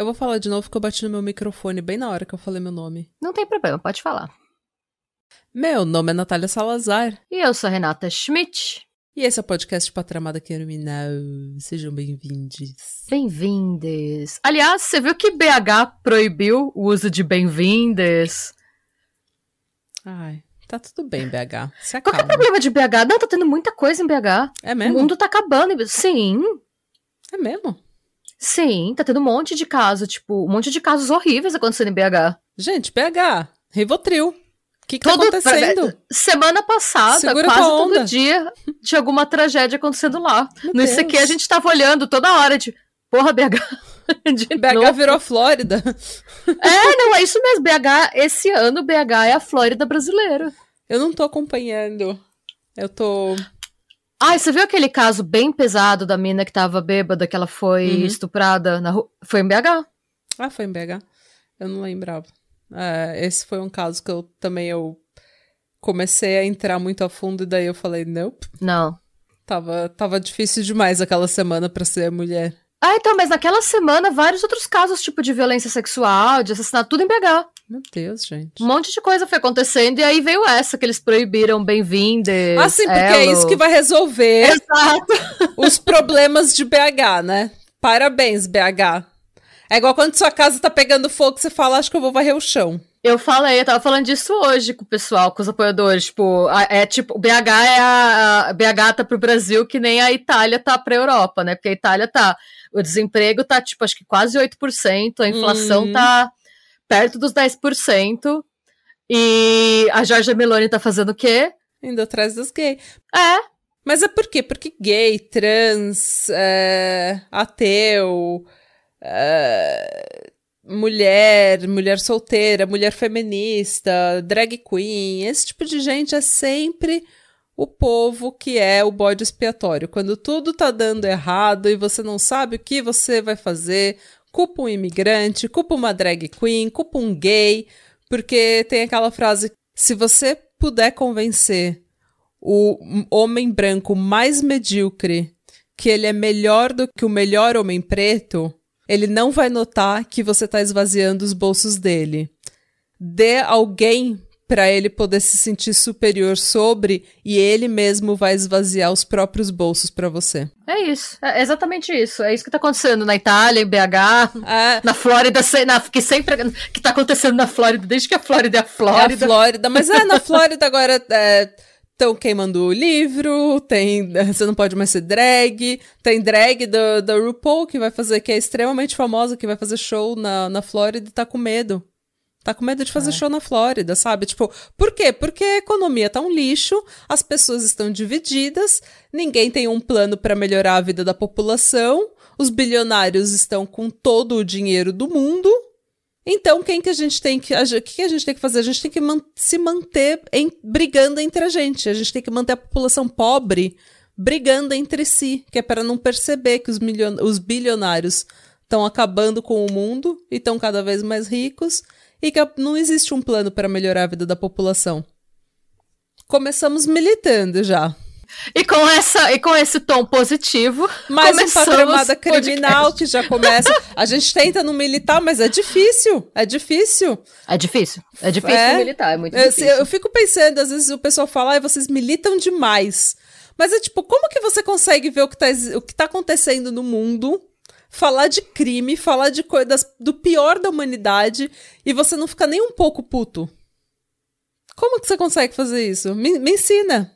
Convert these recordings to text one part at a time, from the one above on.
Eu vou falar de novo porque eu bati no meu microfone bem na hora que eu falei meu nome. Não tem problema, pode falar. Meu nome é Natália Salazar. E eu sou a Renata Schmidt. E esse é o podcast Patramada Criminal. Sejam bem-vindos. Bem-vindes. Aliás, você viu que BH proibiu o uso de bem-vindes? Ai, tá tudo bem, BH. Qual é o problema de BH? Não, tá tendo muita coisa em BH. É O mesmo? mundo tá acabando. Sim, É mesmo? Sim, tá tendo um monte de casos, tipo, um monte de casos horríveis acontecendo em BH. Gente, BH, Rivotril. O que, que tá Todo- acontecendo? Semana passada, Segura quase todo dia, tinha alguma tragédia acontecendo lá. Meu No ICQ Deus. a gente tava olhando toda hora de, porra, BH. De BH novo. virou Flórida. É, não, é isso mesmo. BH, esse ano, BH é a Flórida brasileira. Eu não tô acompanhando. Eu tô. Ai, você viu aquele caso bem pesado da mina que tava bêbada, que ela foi Uhum. estuprada na rua? Foi em BH. Ah, foi em BH? Eu não lembrava. É, esse foi um caso que eu também eu comecei a entrar muito a fundo e daí eu falei, nope. Não. Tava, tava difícil demais aquela semana pra ser mulher. Ah, então, mas naquela semana, vários outros casos, tipo, de violência sexual, de assassinato, tudo em BH. Meu Deus, gente. Um monte de coisa foi acontecendo, e aí veio essa, que eles proibiram bem-vindes. Ah, sim, porque é Elo. isso que vai resolver Exato. os problemas de BH, né? Parabéns, BH. É igual quando sua casa tá pegando fogo, você fala, acho que eu vou varrer o chão. Eu falei, eu tava falando disso hoje com o pessoal, com os apoiadores. Tipo, a- é tipo, o BH é a, a BH tá pro Brasil que nem a Itália tá pra Europa, né? Porque a Itália tá. O desemprego tá, tipo, acho que quase 8%, a inflação Uhum. tá perto dos 10%. E a Giorgia Meloni tá fazendo o quê? Indo atrás dos gays. É, Mas é por quê? Porque gay, trans, é, ateu, é, mulher, mulher solteira, mulher feminista, drag queen, esse tipo de gente é sempre o povo que é o bode expiatório. Quando tudo tá dando errado e você não sabe o que você vai fazer, culpa um imigrante, culpa uma drag queen, culpa um gay, porque tem aquela frase: se você puder convencer o homem branco mais medíocre que ele é melhor do que o melhor homem preto, ele não vai notar que você tá esvaziando os bolsos dele. Dê alguém para ele poder se sentir superior sobre e ele mesmo vai esvaziar os próprios bolsos para você. é isso. É exatamente isso. É isso que tá acontecendo na Itália, em BH, É, na Flórida, na, que sempre. que tá acontecendo na Flórida, desde que a Flórida é a é a Flórida. Flórida, mas é na Flórida agora estão queimando o livro, tem você não pode mais ser drag, tem drag da RuPaul que vai fazer que é extremamente famosa que vai fazer show na, na Flórida e tá com medo. Tá com medo de fazer É. show na Flórida, sabe? Tipo, por quê? Porque a economia tá um lixo, as pessoas estão divididas, ninguém tem um plano para melhorar a vida da população, os bilionários estão com todo o dinheiro do mundo. Então, quem que a gente tem que. O que que a gente tem que fazer? A gente tem que man- se manter em- brigando entre a gente. A gente tem que manter a população pobre brigando entre si, que é para não perceber que os, os bilionários estão acabando com o mundo e estão cada vez mais ricos e que não existe um plano para melhorar a vida da população. Começamos militando já. E com, essa, e com esse tom positivo, Mais um patramada o criminal podcast. que já começa. A gente tenta não militar, mas é difícil. É difícil. É difícil. É difícil É. militar, é muito Eu, difícil. eu fico pensando, às vezes o pessoal fala, "Ai, vocês militam demais. Mas é tipo, como que você consegue ver o que tá, exi- o que tá acontecendo no mundo, falar de crime, falar de coisas do pior da humanidade e você não ficar nem um pouco puto? Como que você consegue fazer isso? Me, me ensina.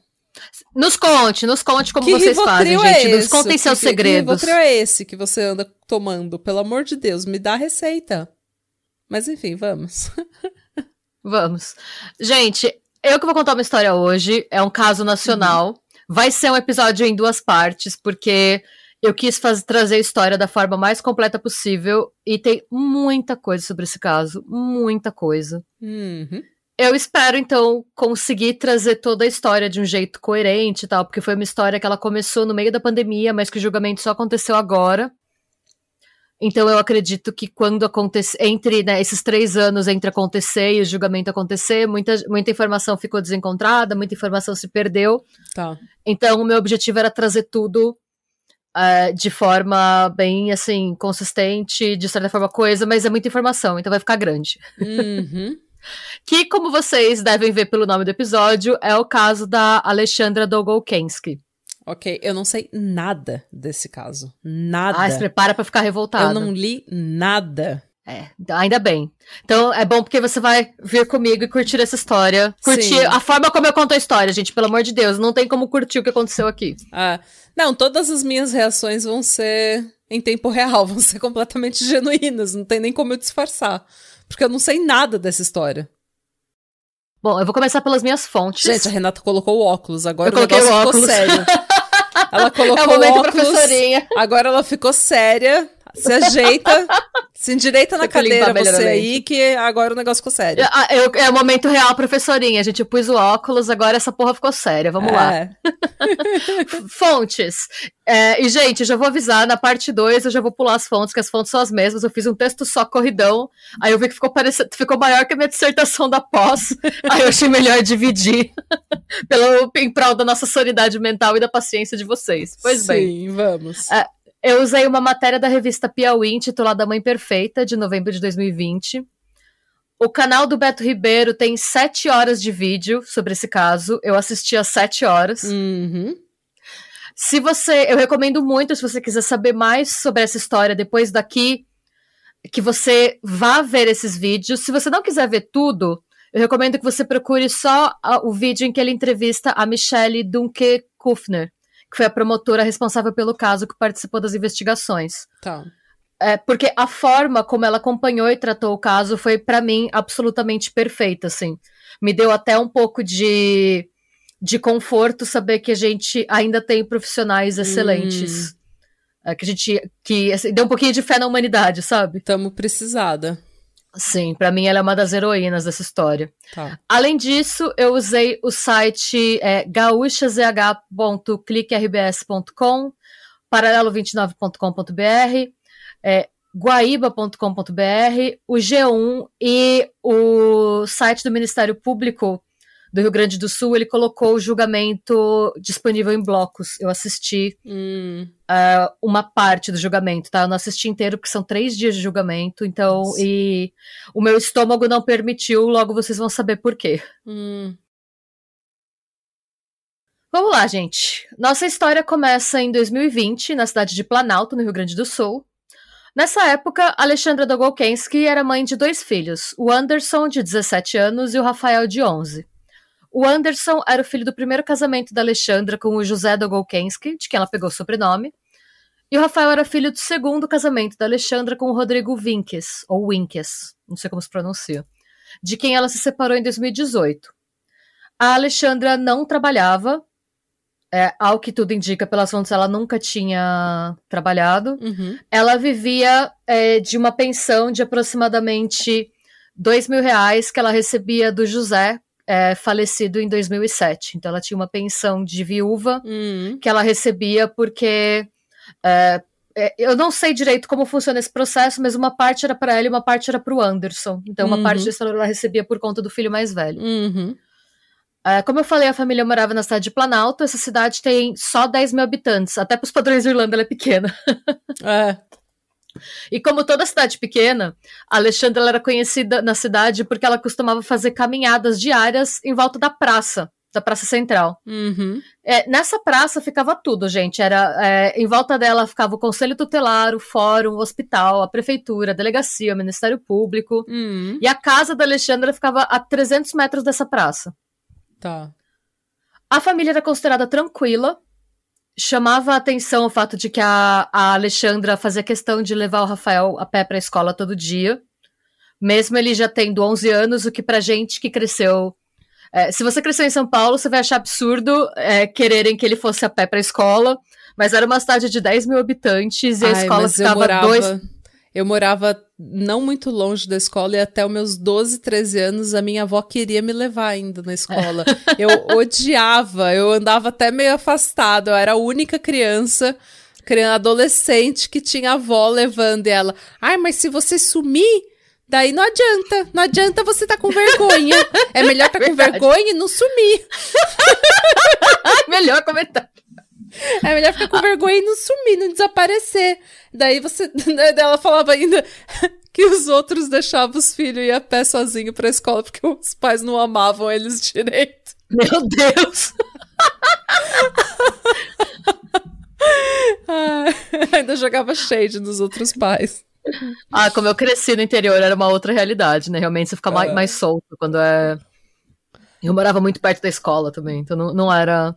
Nos conte, nos conte como que vocês fazem, Rivotril gente. é Nos contem seus Que- que segredos. Rivotril é esse que você anda tomando? Pelo amor de Deus, me dá a receita. Mas enfim, vamos. Vamos. Gente, eu que vou contar uma história hoje. É um caso nacional. Vai ser um episódio em duas partes, porque eu quis fazer, trazer a história da forma mais completa possível e tem muita coisa sobre esse caso, muita coisa. Uhum. Eu espero, então, conseguir trazer toda a história de um jeito coerente e tal, porque foi uma história que ela começou no meio da pandemia, mas que o julgamento só aconteceu agora. Então eu acredito que quando acontecer, entre né, esses três anos entre acontecer e o julgamento acontecer, muita, muita informação ficou desencontrada, muita informação se perdeu. Tá. Então o meu objetivo era trazer tudo uh, de forma bem assim, consistente, de certa forma coisa, mas é muita informação, então vai ficar grande. Uhum. que, como vocês devem ver pelo nome do episódio, é o caso da Alexandra Dolgolkensky. Ok, eu não sei nada desse caso. Nada. Ah, se prepara para ficar revoltado. Eu não li nada. É, ainda bem. Então é bom porque você vai vir comigo e curtir essa história. Curtir Sim. a forma como eu conto a história, gente, pelo amor de Deus. Não tem como curtir o que aconteceu aqui. Ah, não, todas as minhas reações vão ser em tempo real, vão ser completamente genuínas. Não tem nem como eu disfarçar. Porque eu não sei nada dessa história. Bom, eu vou começar pelas minhas fontes. Gente, a Renata colocou o óculos, agora Eu o coloquei o ficou óculos. sério. Ela colocou é o momento óculos, professorinha. agora ela ficou séria, se ajeita, se endireita na cadeira você aí, que agora o negócio ficou sério. Ah, eu- é o momento real, professorinha. Gente, eu pus o óculos, agora essa porra ficou séria. Vamos lá. É. Fontes. É, e, gente, eu já vou avisar, na parte 2 eu já vou pular as fontes, que as fontes são as mesmas. Eu fiz um texto só corridão, aí eu vi que ficou, ficou maior que a minha dissertação da pós. aí eu achei melhor dividir pelo, em prol da nossa sanidade mental e da paciência de vocês. Pois bem. Sim, vamos. É. Eu usei uma matéria da revista Piauí intitulada Mãe Perfeita, de novembro de 2020. O canal do Beto Ribeiro tem sete horas de vídeo sobre esse caso. Eu assisti às sete horas. Uhum. Se você, eu recomendo muito, se você quiser saber mais sobre essa história depois daqui, que você vá ver esses vídeos. Se você não quiser ver tudo, eu recomendo que você procure só a- o vídeo em que ele entrevista a Michelle Dunke Kufner, que foi a promotora responsável pelo caso que participou das investigações. Tá. É, porque a forma como ela acompanhou e tratou o caso foi, pra mim, absolutamente perfeita, assim. Me deu até um pouco de, de conforto saber que a gente ainda tem profissionais excelentes. É, que a gente. Que assim, deu um pouquinho de fé na humanidade, sabe? Tamo precisada. Sim, pra mim ela é uma das heroínas dessa história. Tá. Além disso, eu usei o site é, gaúchazh.cliquerbs.com, paralelo29.com.br, é, guaíba.com.br, o G1 e o site do Ministério Público do Rio Grande do Sul, ele colocou o julgamento disponível em blocos. Eu assisti Hum, uh, uma parte do julgamento, tá? Eu não assisti inteiro porque são três dias de julgamento, então, Nossa. e o meu estômago não permitiu, logo vocês vão saber por quê. hum. Vamos lá, gente. Nossa história começa em 2020, na cidade de Planalto, no Rio Grande do Sul. Nessa época, Alexandra Dogolkensky era mãe de dois filhos, o Anderson, de 17 anos, e o Rafael, de 11. O Anderson era o filho do primeiro casamento da Alexandra com o José Dogolkensky, de quem ela pegou o sobrenome. E o Rafael era filho do segundo casamento da Alexandra com o Rodrigo Vinkes, ou Winkes, não sei como se pronuncia, de quem ela se separou em 2018. A Alexandra não trabalhava, é, ao que tudo indica pelas fontes, ela nunca tinha trabalhado. Uhum. Ela vivia é, de uma pensão de aproximadamente dois mil reais que ela recebia do José, é, falecido em 2007. Então ela tinha uma pensão de viúva Hum. que ela recebia porque é, é, eu não sei direito como funciona esse processo, mas uma parte era para ela e uma parte era para o Anderson. Então uma Uhum. parte desse valor ela recebia por conta do filho mais velho. Uhum. É, como eu falei, a família morava na cidade de Planalto. Essa cidade tem só 10 mil habitantes. Até para os padrões da Irlanda, ela é pequena. É. E como toda cidade pequena, a Alexandra era conhecida na cidade porque ela costumava fazer caminhadas diárias em volta da praça, da praça central. Uhum. É, nessa praça ficava tudo, gente. Era é, em volta dela ficava o conselho tutelar, o fórum, o hospital, a prefeitura, a delegacia, o Ministério Público. Hum. E a casa da Alexandra ficava a 300 metros dessa praça. Tá. A família era considerada tranquila. Chamava a atenção o fato de que a, a Alexandra fazia questão de levar o Rafael a pé para a escola todo dia. Mesmo ele já tendo 11 anos, o que pra gente que cresceu. é, se você cresceu em São Paulo, você vai achar absurdo é, quererem que ele fosse a pé para a escola. Mas era uma cidade de 10 mil habitantes e a Ai, escola mas eu ficava morava, dois. eu morava não muito longe da escola e até os meus 12, 13 anos a minha avó queria me levar ainda na escola. Eu odiava, eu andava até meio afastado, eu era a única criança, criança adolescente que tinha a avó levando e ela. Ai, mas se você sumir, daí não adianta, não adianta você tá com vergonha. É melhor tá com vergonha e não sumir. Melhor comentário. É melhor ficar com vergonha e não sumir, não desaparecer. Daí você. Ela falava ainda que os outros deixavam os filhos ir a pé sozinho pra escola porque os pais não amavam eles direito. Meu Deus! Ah, ainda jogava shade nos outros pais. Ah, como eu cresci no interior, era uma outra realidade, né? Realmente você fica mais, É. mais solto quando é. Eu morava muito perto da escola também, então não, não era.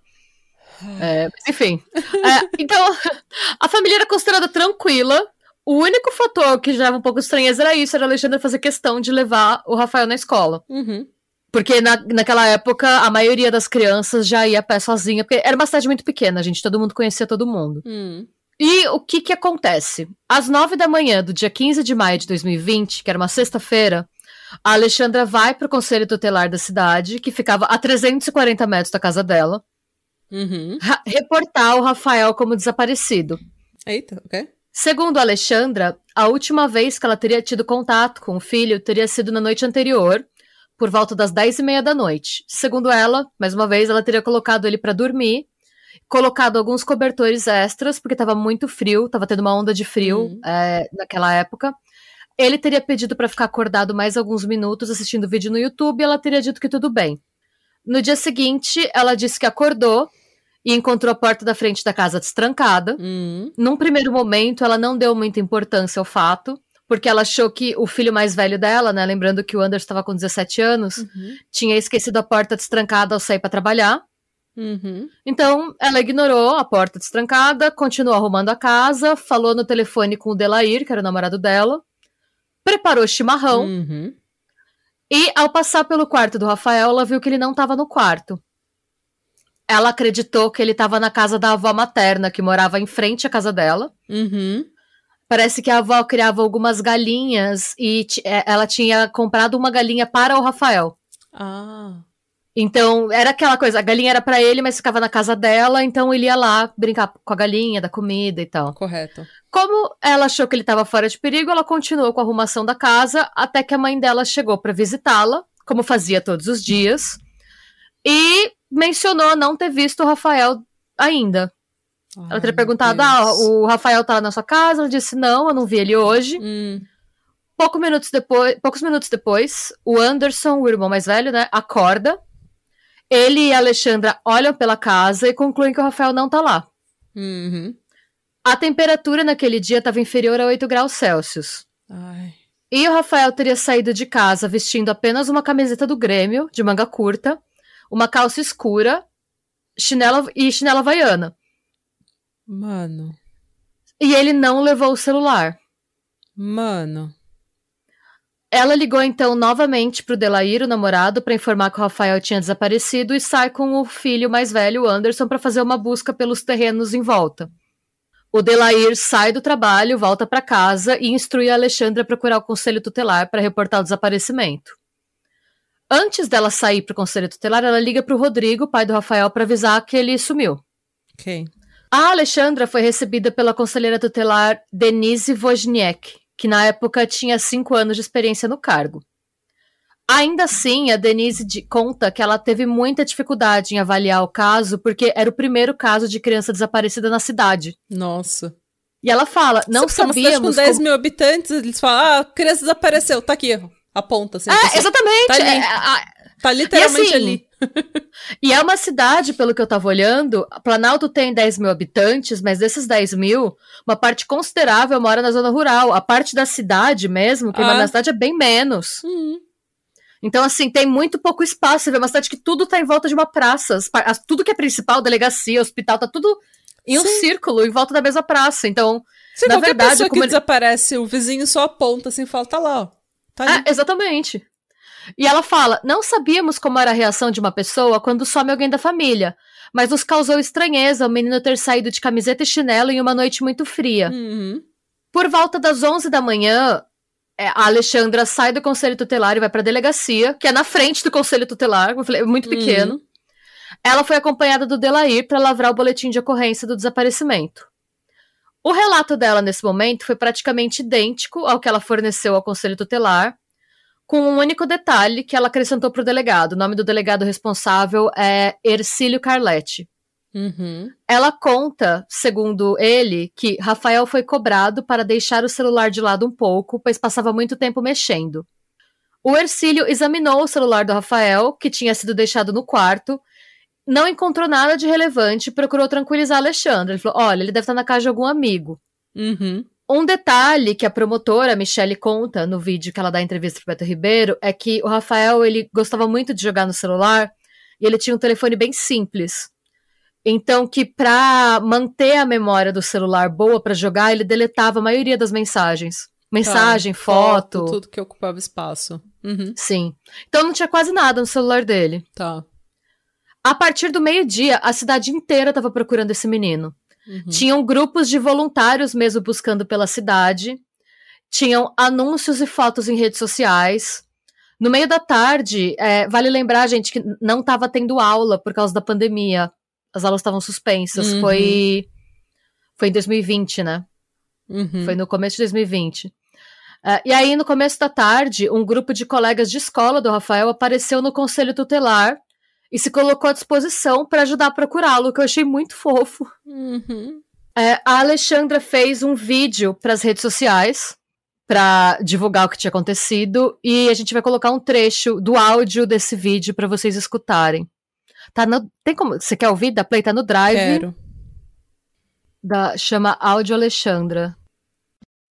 É, mas enfim. É, então, a família era considerada tranquila. O único fator que gerava um pouco de estranheza era isso, era a Alexandra fazer questão de levar o Rafael na escola. Uhum. Porque na, naquela época, a maioria das crianças já ia a pé sozinha, porque era uma cidade muito pequena, gente, todo mundo conhecia todo mundo. Hum. E o que que acontece? Às nove da manhã do dia 15 de maio de 2020, que era uma sexta-feira, a Alexandra vai pro conselho tutelar da cidade, que ficava a 340 metros da casa dela, Uhum. reportar o Rafael como desaparecido. Eita, ok. Segundo a Alexandra, a última vez que ela teria tido contato com o filho teria sido na noite anterior, por volta das 10 e meia da noite. Segundo ela, mais uma vez, ela teria colocado ele para dormir, colocado alguns cobertores extras, porque estava muito frio, estava tendo uma onda de frio Uhum. é, naquela época. Ele teria pedido para ficar acordado mais alguns minutos assistindo vídeo no YouTube e ela teria dito que tudo bem. No dia seguinte, ela disse que acordou e encontrou a porta da frente da casa destrancada. Hum. Num primeiro momento, ela não deu muita importância ao fato, porque ela achou que o filho mais velho dela, né, lembrando que o Anderson estava com 17 anos, Uhum. tinha esquecido a porta destrancada ao sair para trabalhar. Uhum. Então, ela ignorou a porta destrancada, continuou arrumando a casa, falou no telefone com o Delair, que era o namorado dela, preparou chimarrão Uhum. E, ao passar pelo quarto do Rafael, ela viu que ele não estava no quarto. Ela acreditou que ele estava na casa da avó materna, que morava em frente à casa dela. Uhum. Parece que a avó criava algumas galinhas e é, ela tinha comprado uma galinha para o Rafael. Ah. Então, era aquela coisa, a galinha era para ele, mas ficava na casa dela, então ele ia lá brincar com a galinha, da comida e tal. Correto. Como ela achou que ele estava fora de perigo, ela continuou com a arrumação da casa até que a mãe dela chegou para visitá-la, como fazia todos os dias, e mencionou não ter visto o Rafael ainda. Ela Ai, teria meu perguntado: ah, Deus. o Rafael tá na sua casa? Ela disse: não, eu não vi ele hoje. Hum. Pouco minutos depois, poucos minutos depois, o Anderson, o irmão mais velho, né, acorda. Ele e a Alexandra olham pela casa e concluem que o Rafael não tá lá. Uhum. A temperatura naquele dia estava inferior a 8 graus Celsius. Ai. E o Rafael teria saído de casa vestindo apenas uma camiseta do Grêmio, de manga curta, uma calça escura chinela e chinela havaiana. Mano. E ele não levou o celular. Mano. Ela ligou então novamente pro Delair, o namorado, para informar que o Rafael tinha desaparecido e sai com o filho mais velho, o Anderson, para fazer uma busca pelos terrenos em volta. O Delair sai do trabalho, volta para casa e instrui a Alexandra a procurar o conselho tutelar para reportar o desaparecimento. Antes dela sair para o conselho tutelar, ela liga para o Rodrigo, pai do Rafael, para avisar que ele sumiu. Ok. A Alexandra foi recebida pela conselheira tutelar Denise Wozniak, que na época tinha cinco anos de experiência no cargo. Ainda assim, a Denise de- conta que ela teve muita dificuldade em avaliar o caso, porque era o primeiro caso de criança desaparecida na cidade. Nossa. E ela fala, não Sabe, uma cidade com sabíamos. 10 como- mil habitantes, eles falam, ah, a criança desapareceu, tá aqui, aponta. Assim, É, pessoa exatamente. Tá ali. é, a- Tá literalmente assim, ali. E é uma cidade, pelo que eu tava olhando, Planalto tem 10 mil habitantes, mas desses 10 mil, uma parte considerável mora na zona rural. A parte da cidade mesmo, que Ah. mora na cidade, é bem menos. Hum. Então, assim, tem muito pouco espaço. Você vê uma cidade que tudo tá em volta de uma praça. Tudo que é principal, delegacia, hospital, tá tudo em um Sim. círculo em volta da mesma praça. Então, Se Na verdade, pessoa que ele- desaparece, o vizinho só aponta assim e fala, tá lá, ó. Tá é, exatamente. E ela fala: Não sabíamos como era a reação de uma pessoa quando some alguém da família, mas nos causou estranheza o menino ter saído de camiseta e chinelo em uma noite muito fria. Uhum. Por volta das 11 da manhã, é, a Alexandra sai do conselho tutelar e vai pra delegacia, que é na frente do conselho tutelar, eu falei, é muito pequeno. Uhum. Ela foi acompanhada do Delair para lavrar o boletim de ocorrência do desaparecimento. O relato dela nesse momento foi praticamente idêntico ao que ela forneceu ao conselho tutelar, com um único detalhe que ela acrescentou para o delegado. O nome do delegado responsável é Ercílio Carletti. Uhum. Ela conta, segundo ele, que Rafael foi cobrado para deixar o celular de lado um pouco, pois passava muito tempo mexendo. O Ercílio examinou o celular do Rafael, que tinha sido deixado no quarto, não encontrou nada de relevante e procurou tranquilizar Alexandre. Ele falou: olha, ele deve estar na casa de algum amigo. Uhum. Um detalhe que a promotora Michelle conta no vídeo que ela dá entrevista pro Beto Ribeiro é que o Rafael ele gostava muito de jogar no celular e ele tinha um telefone bem simples. Então que para manter a memória do celular boa para jogar, ele deletava a maioria das mensagens. Mensagem, Tá, foto. Tudo que ocupava espaço. Uhum. Sim. Então não tinha quase nada no celular dele. Tá. A partir do meio-dia, a cidade inteira estava procurando esse menino. Uhum. Tinham grupos de voluntários mesmo buscando pela cidade. Tinham anúncios e fotos em redes sociais. No meio da tarde, é, vale lembrar, gente, que não estava tendo aula por causa da pandemia. As aulas estavam suspensas. Uhum. Foi, foi em 2020, né? Uhum. Foi no começo de 2020. É, e aí, no começo da tarde, um grupo de colegas de escola do Rafael apareceu no conselho tutelar e se colocou à disposição para ajudar a procurá-lo, que eu achei muito fofo. Uhum. É, a Alexandra fez um vídeo para as redes sociais para divulgar o que tinha acontecido e a gente vai colocar um trecho do áudio desse vídeo para vocês escutarem. Tá no, tem como você quer ouvir da Play? Tá no Drive. Quero. Da, chama Áudio Alexandra.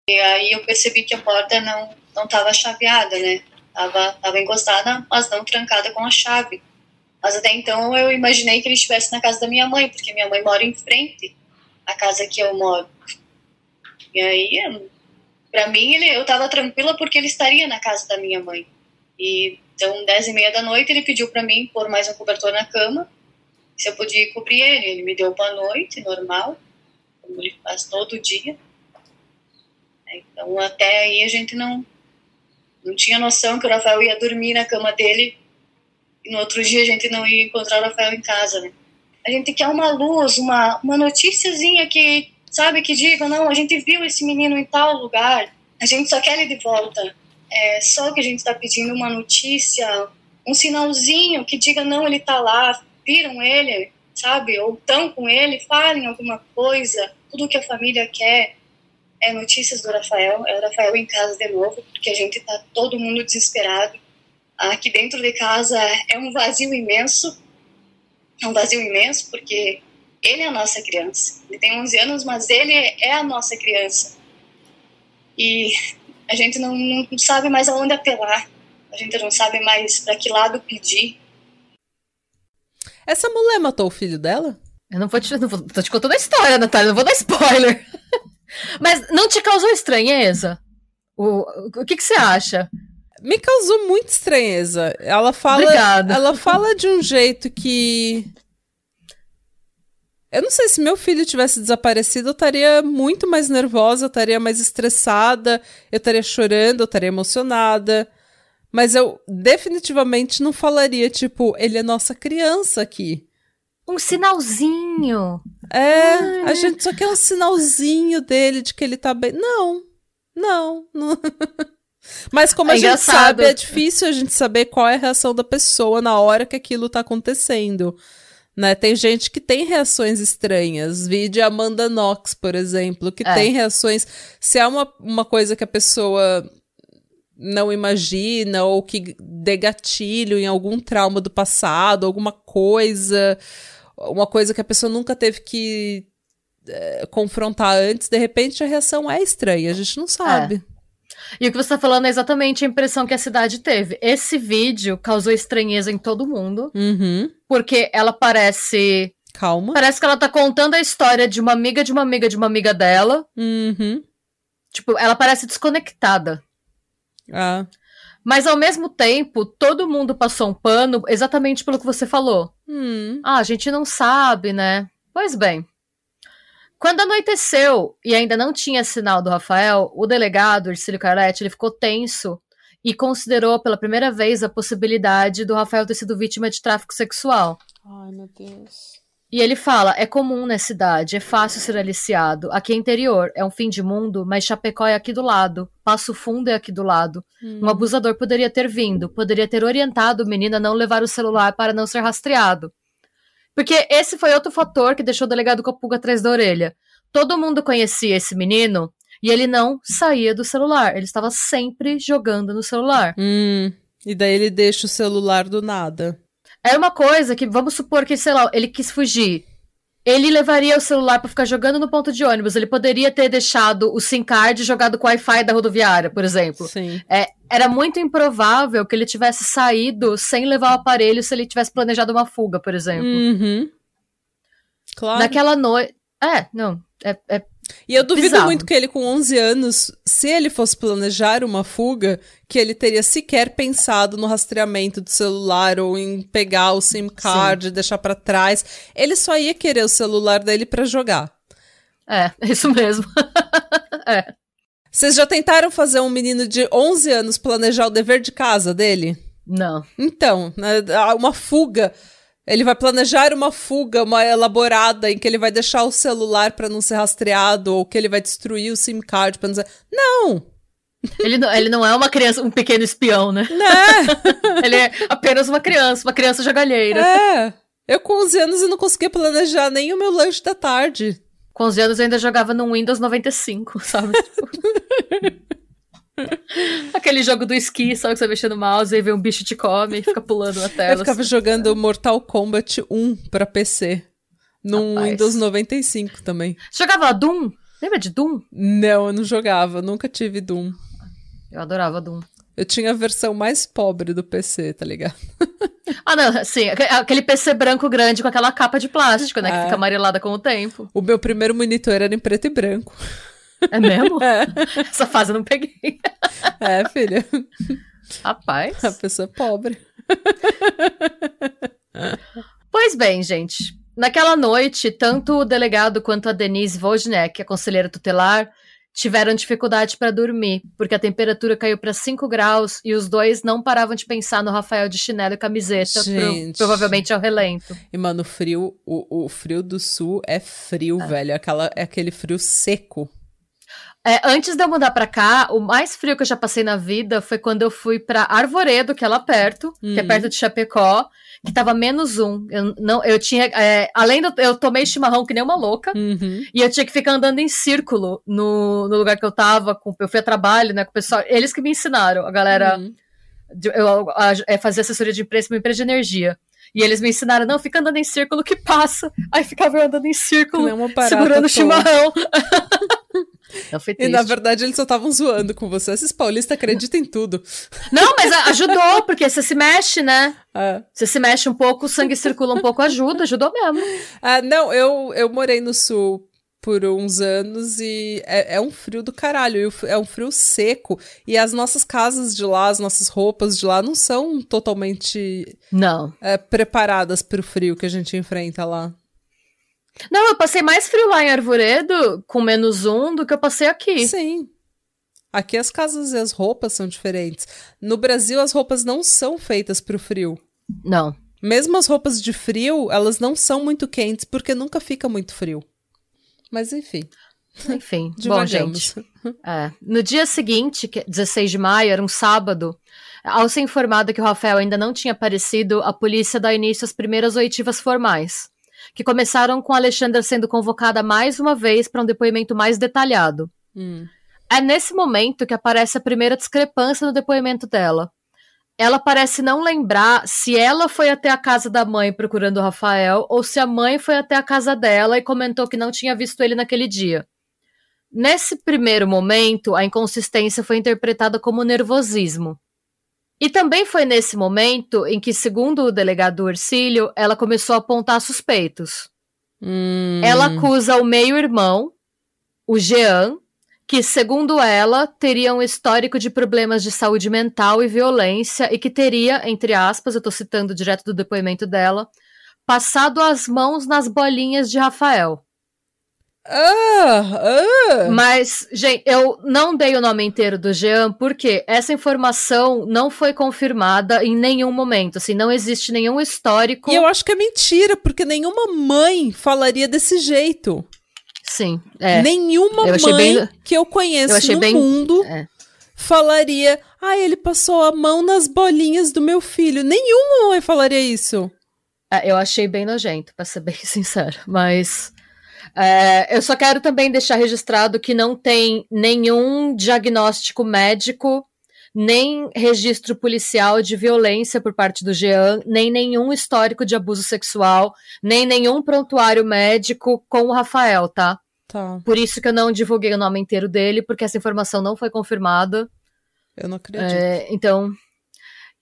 E aí eu percebi que a porta não não estava chaveada, né? Tava, tava encostada, mas não trancada com a chave. Mas até então eu imaginei que ele estivesse na casa da minha mãe, porque minha mãe mora em frente à casa que eu moro. E aí, para mim, ele, eu estava tranquila porque ele estaria na casa da minha mãe. E então, dez e meia da noite, ele pediu para mim pôr mais um cobertor na cama, se eu podia cobrir ele. Ele me deu boa noite, normal, como ele faz todo dia. Então, até aí a gente não, não tinha noção que o Rafael ia dormir na cama dele e no outro dia a gente não ia encontrar o Rafael em casa, né? A gente quer uma luz, uma, uma noticiazinha que, sabe, que diga, não, a gente viu esse menino em tal lugar, a gente só quer ele de volta. É só que a gente está pedindo uma notícia, um sinalzinho que diga, não, ele tá lá, viram ele, sabe, ou estão com ele, falem alguma coisa, tudo que a família quer é notícias do Rafael, é o Rafael em casa de novo, porque a gente tá todo mundo desesperado. Aqui dentro de casa é um vazio imenso, é um vazio imenso porque ele é a nossa criança. Ele tem 11 anos, mas ele é a nossa criança. E a gente não, não sabe mais aonde apelar, a gente não sabe mais para que lado pedir. Essa mulher matou o filho dela? Eu não vou te, não vou, tô te contando a história, Natália, não vou dar spoiler. Mas não te causou estranheza? O, o que, que você acha? Me causou muita estranheza. Ela fala, Obrigada. ela fala de um jeito que eu não sei se meu filho tivesse desaparecido, eu estaria muito mais nervosa, eu estaria mais estressada, eu estaria chorando, eu estaria emocionada. Mas eu definitivamente não falaria, tipo, ele é nossa criança aqui. Um sinalzinho. É, a gente só quer um sinalzinho dele de que ele tá bem. Não, não, não. Mas como É a gente sabe, é difícil a gente saber qual é a reação da pessoa na hora que aquilo tá acontecendo. Né? Tem gente que tem reações estranhas. Vide a Amanda Knox, por exemplo, que É. tem reações. Se é uma, uma coisa que a pessoa não imagina ou que dê gatilho em algum trauma do passado, alguma coisa, uma coisa que a pessoa nunca teve que eh, confrontar antes, de repente a reação é estranha, a gente não sabe. E o que você tá falando é exatamente a impressão que a cidade teve. Esse vídeo causou estranheza em todo mundo, Uhum. porque ela parece. Calma. Parece que ela tá contando a história de uma amiga de uma amiga de uma amiga dela. Uhum. Tipo, ela parece desconectada. Ah. Mas ao mesmo tempo, todo mundo passou um pano exatamente pelo que você falou. Hum. Ah, a gente não sabe, né? Pois bem. Quando anoiteceu e ainda não tinha sinal do Rafael, o delegado, Ercílio Carletti, ele ficou tenso e considerou pela primeira vez a possibilidade do Rafael ter sido vítima de tráfico sexual. Ai, meu Deus. E ele fala: é comum nessa cidade, é fácil ser aliciado. Aqui é interior, é um fim de mundo, mas Chapecó é aqui do lado. Passo Fundo é aqui do lado. Hum. Um abusador poderia ter vindo, poderia ter orientado o menino a não levar o celular para não ser rastreado. Porque esse foi outro fator que deixou o delegado com a pulga atrás da orelha. Todo mundo conhecia esse menino e ele não saía do celular. Ele estava sempre jogando no celular. Hum. E daí ele deixa o celular do nada. Era uma coisa que, vamos supor que, sei lá, ele quis fugir. Ele levaria o celular pra ficar jogando no ponto de ônibus. Ele poderia ter deixado o SIM card jogado com o Wi-Fi da rodoviária, por exemplo. Sim. É, era muito improvável que ele tivesse saído sem levar o aparelho se ele tivesse planejado uma fuga, por exemplo. Uhum. Claro. Naquela noite. É, não. É, é E eu duvido Bizarro. muito que ele, com 11 anos, se ele fosse planejar uma fuga, que ele teria sequer pensado no rastreamento do celular ou em pegar o SIM card e deixar pra trás. Ele só ia querer o celular dele pra jogar. é, é isso mesmo. é. Vocês já tentaram fazer um menino de 11 anos planejar o dever de casa dele? Não. Então, né, uma fuga. Ele vai planejar uma fuga, uma elaborada, em que ele vai deixar o celular pra não ser rastreado, ou que ele vai destruir o SIM card pra não ser. Não! Ele não, ele não é uma criança, um pequeno espião, né? Né? Ele é apenas uma criança, uma criança jogalheira. É. Eu com 11 anos eu não conseguia planejar nem o meu lanche da tarde. Com 11 anos eu ainda jogava no Windows 95, sabe? Aquele jogo do esqui, sabe que você mexe no mouse e vê um bicho te come e fica pulando na tela. Eu ficava jogando Mortal Kombat 1 pra PC. Num Rapaz. Windows 95 também. Jogava Doom? Lembra de Doom? Não, eu não jogava, nunca tive Doom. Eu adorava Doom. Eu tinha a versão mais pobre do PC, tá ligado? Ah, não, sim, aque- aquele PC branco grande com aquela capa de plástico, né? É. Que fica amarelada com o tempo. O meu primeiro monitor era em preto e branco. É mesmo? É, Essa fase eu não peguei. é filha. Rapaz. A pessoa é pobre. Pois bem, gente. Naquela noite, tanto o delegado quanto a Denise Wojnek, a conselheira tutelar, tiveram dificuldade para dormir, porque a temperatura caiu para 5 graus e os dois não paravam de pensar no Rafael de chinelo e camiseta, pro- provavelmente ao relento. E, mano, o frio, o, o frio do sul é frio, velho. Aquela, é aquele frio seco. É, antes de eu mudar pra cá, o mais frio que eu já passei na vida foi quando eu fui pra Arvoredo, que é lá perto, que é Uhum. perto de Chapecó, que tava menos um. Eu, não, eu tinha. é, além do. Eu tomei chimarrão que nem uma louca. Uhum. E eu tinha que ficar andando em círculo no, no lugar que eu tava. Com, eu fui a trabalho, né, com o pessoal. Eles que me ensinaram, a galera. Uhum. de- eu a, é, fazia assessoria de imprensa uma empresa de energia. E eles me ensinaram, não, fica andando em círculo que passa. Aí ficava eu andando em círculo, barata segurando o chimarrão. não, foi E triste. na verdade eles só estavam zoando com você. Esses paulistas acreditam em tudo. Não, mas ajudou, porque você se mexe, né? Ah. Você se mexe um pouco, o sangue circula um pouco, ajuda, ajudou mesmo. Ah, não, eu, eu morei no sul por uns anos e é, é um frio do caralho. e É um frio seco. E as nossas casas de lá, as nossas roupas de lá não são totalmente Não. é, preparadas para o frio que a gente enfrenta lá. Não, eu passei mais frio lá em Arvoredo, com menos um, do que eu passei aqui. Sim. Aqui as casas e as roupas são diferentes. No Brasil, as roupas não são feitas para o frio. Não. Mesmo as roupas de frio, elas não são muito quentes porque nunca fica muito frio. Mas enfim, Enfim, bom, gente. É. No dia seguinte, que é 16 de maio, era um sábado, ao ser informado que o Rafael ainda não tinha aparecido, a polícia dá início às primeiras oitivas formais, que começaram com Alexandra sendo convocada mais uma vez para um depoimento mais detalhado. Hum. É nesse momento que aparece a primeira discrepância no depoimento dela. Ela parece não lembrar se ela foi até a casa da mãe procurando o Rafael ou se a mãe foi até a casa dela e comentou que não tinha visto ele naquele dia. Nesse primeiro momento, a inconsistência foi interpretada como nervosismo. E também foi nesse momento em que, segundo o delegado Ercílio, ela começou a apontar suspeitos. Hum. Ela acusa o meio-irmão, o Jean, que, segundo ela, teria um histórico de problemas de saúde mental e violência e que teria, entre aspas, eu tô citando direto do depoimento dela, passado as mãos nas bolinhas de Rafael. Ah, ah. Mas, gente, eu não dei o nome inteiro do Jean porque essa informação não foi confirmada em nenhum momento. Assim, não existe nenhum histórico. E eu acho que é mentira, porque nenhuma mãe falaria desse jeito. Sim. É. Nenhuma Eu mãe bem- que eu conheço Eu no bem- mundo É. falaria: Ah, ele passou a mão nas bolinhas do meu filho. Nenhuma mãe falaria isso. É, eu achei bem nojento, pra ser bem sincero. Mas é, eu só quero também deixar registrado que não tem nenhum diagnóstico médico, nem registro policial de violência por parte do Jean, nem nenhum histórico de abuso sexual, nem nenhum prontuário médico com o Rafael, tá? Tá, Por isso que eu não divulguei o nome inteiro dele, porque essa informação não foi confirmada. eu não acredito. É, então.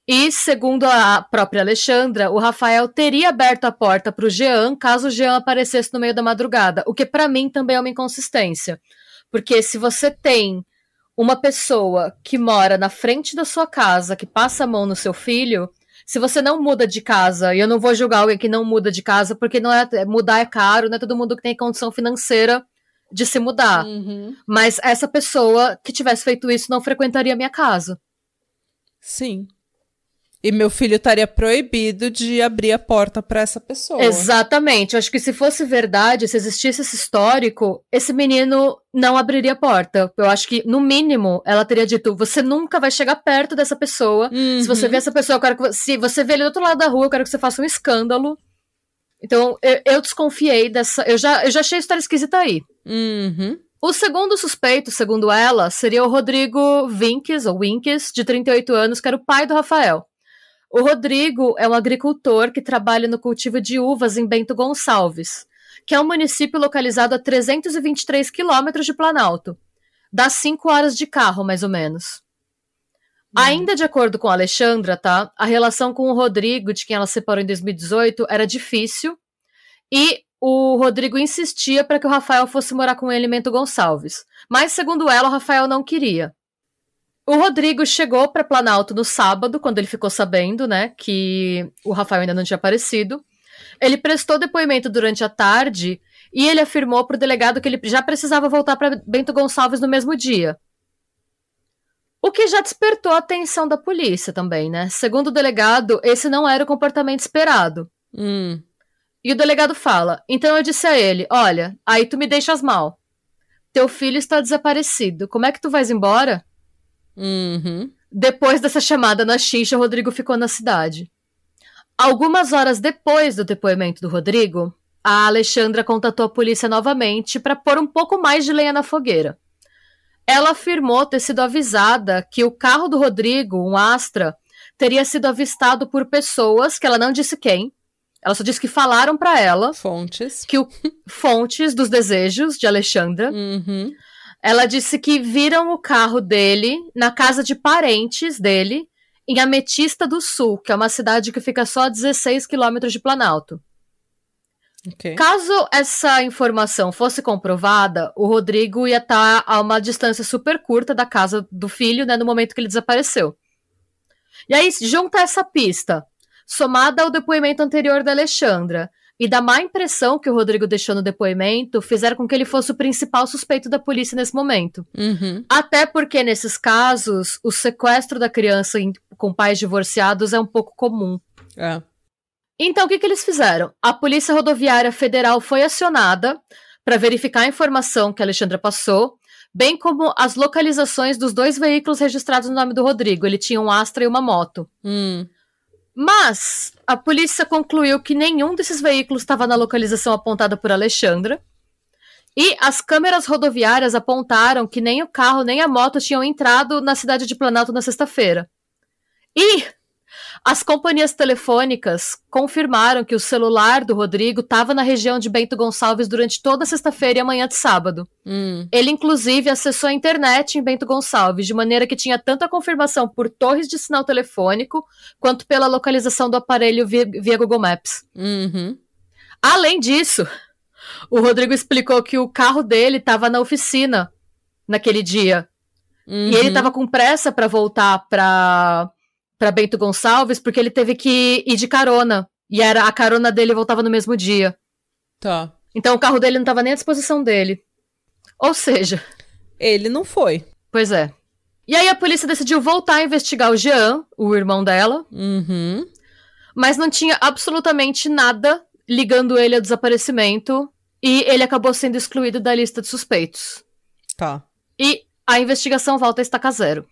E segundo a própria Alexandra, o Rafael teria aberto a porta para o Jean caso o Jean aparecesse no meio da madrugada, o que para mim também é uma inconsistência. Porque se você tem uma pessoa que mora na frente da sua casa, que passa a mão no seu filho, se você não muda de casa, e eu não vou julgar alguém que não muda de casa, porque não é mudar é caro, não é todo mundo que tem condição financeira de se mudar. Uhum. Mas essa pessoa que tivesse feito isso não frequentaria a minha casa. Sim. E meu filho estaria proibido de abrir a porta pra essa pessoa. Exatamente. Eu acho que se fosse verdade, se existisse esse histórico, esse menino não abriria a porta. Eu acho que, no mínimo, ela teria dito: você nunca vai chegar perto dessa pessoa. Se você Uhum. vê essa pessoa, eu quero que se você vê ele do outro lado da rua, eu quero que você faça um escândalo. Então, eu, eu desconfiei dessa. Eu já, eu já achei a história esquisita aí. Uhum. O segundo suspeito, segundo ela, seria o Rodrigo Vinkes, ou Winkes, de 38 anos, que era o pai do Rafael. O Rodrigo é um agricultor que trabalha no cultivo de uvas em Bento Gonçalves, que é um município localizado a 323 quilômetros de Planalto. Dá 5 horas de carro, mais ou menos. Ainda de acordo com a Alexandra, tá? A relação com o Rodrigo, de quem ela separou em 2018, era difícil. E o Rodrigo insistia para que o Rafael fosse morar com ele em Bento Gonçalves. Mas, segundo ela, o Rafael não queria. O Rodrigo chegou para Planalto no sábado, quando ele ficou sabendo, né, que o Rafael ainda não tinha aparecido. Ele prestou depoimento durante a tarde e ele afirmou para o delegado que ele já precisava voltar para Bento Gonçalves no mesmo dia. O que já despertou a atenção da polícia também, né? Segundo o delegado, esse não era o comportamento esperado. Hum. E o delegado fala: Então eu disse a ele: Olha, aí tu me deixas mal. Teu filho está desaparecido. Como é que tu vais embora? Uhum. Depois dessa chamada na xincha, o Rodrigo ficou na cidade. Algumas horas depois do depoimento do Rodrigo, a Alexandra contatou a polícia novamente para pôr um pouco mais de lenha na fogueira. Ela afirmou ter sido avisada que o carro do Rodrigo, um Astra, teria sido avistado por pessoas que ela não disse quem. Ela só disse que falaram para ela Fontes. que o fontes dos desejos de Alexandra. Uhum. Ela disse que viram o carro dele na casa de parentes dele em Ametista do Sul, que é uma cidade que fica só a 16 quilômetros de Planalto. Ok. Caso essa informação fosse comprovada, o Rodrigo ia estar a uma distância super curta da casa do filho, né, no momento que ele desapareceu. E aí, junta essa pista, somada ao depoimento anterior da Alexandra, e da má impressão que o Rodrigo deixou no depoimento, fizeram com que ele fosse o principal suspeito da polícia nesse momento. Uhum. Até porque, nesses casos, o sequestro da criança com pais divorciados é um pouco comum. É. Então, o que, que eles fizeram? A Polícia Rodoviária Federal foi acionada para verificar a informação que a Alexandra passou, bem como as localizações dos dois veículos registrados no nome do Rodrigo. Ele tinha um Astra e uma moto. Hum. Mas a polícia concluiu que nenhum desses veículos estava na localização apontada por Alexandra. E as câmeras rodoviárias apontaram que nem o carro nem a moto tinham entrado na cidade de Planalto na sexta-feira. E as companhias telefônicas confirmaram que o celular do Rodrigo estava na região de Bento Gonçalves durante toda sexta-feira e a manhã de sábado. Hum. Ele, inclusive, acessou a internet em Bento Gonçalves, de maneira que tinha tanto a confirmação por torres de sinal telefônico, quanto pela localização do aparelho via, via Google Maps. Uhum. Além disso, o Rodrigo explicou que o carro dele estava na oficina naquele dia. Uhum. E ele tava com pressa pra voltar pra, pra Bento Gonçalves, porque ele teve que ir de carona. E era a carona dele voltava no mesmo dia. Tá. Então o carro dele não tava nem à disposição dele. Ou seja, Ele não foi. pois é. E aí a polícia decidiu voltar a investigar o Jean, o irmão dela, Uhum. mas não tinha absolutamente nada ligando ele ao desaparecimento. E ele acabou sendo excluído da lista de suspeitos. Tá. E a investigação volta a estaca zero.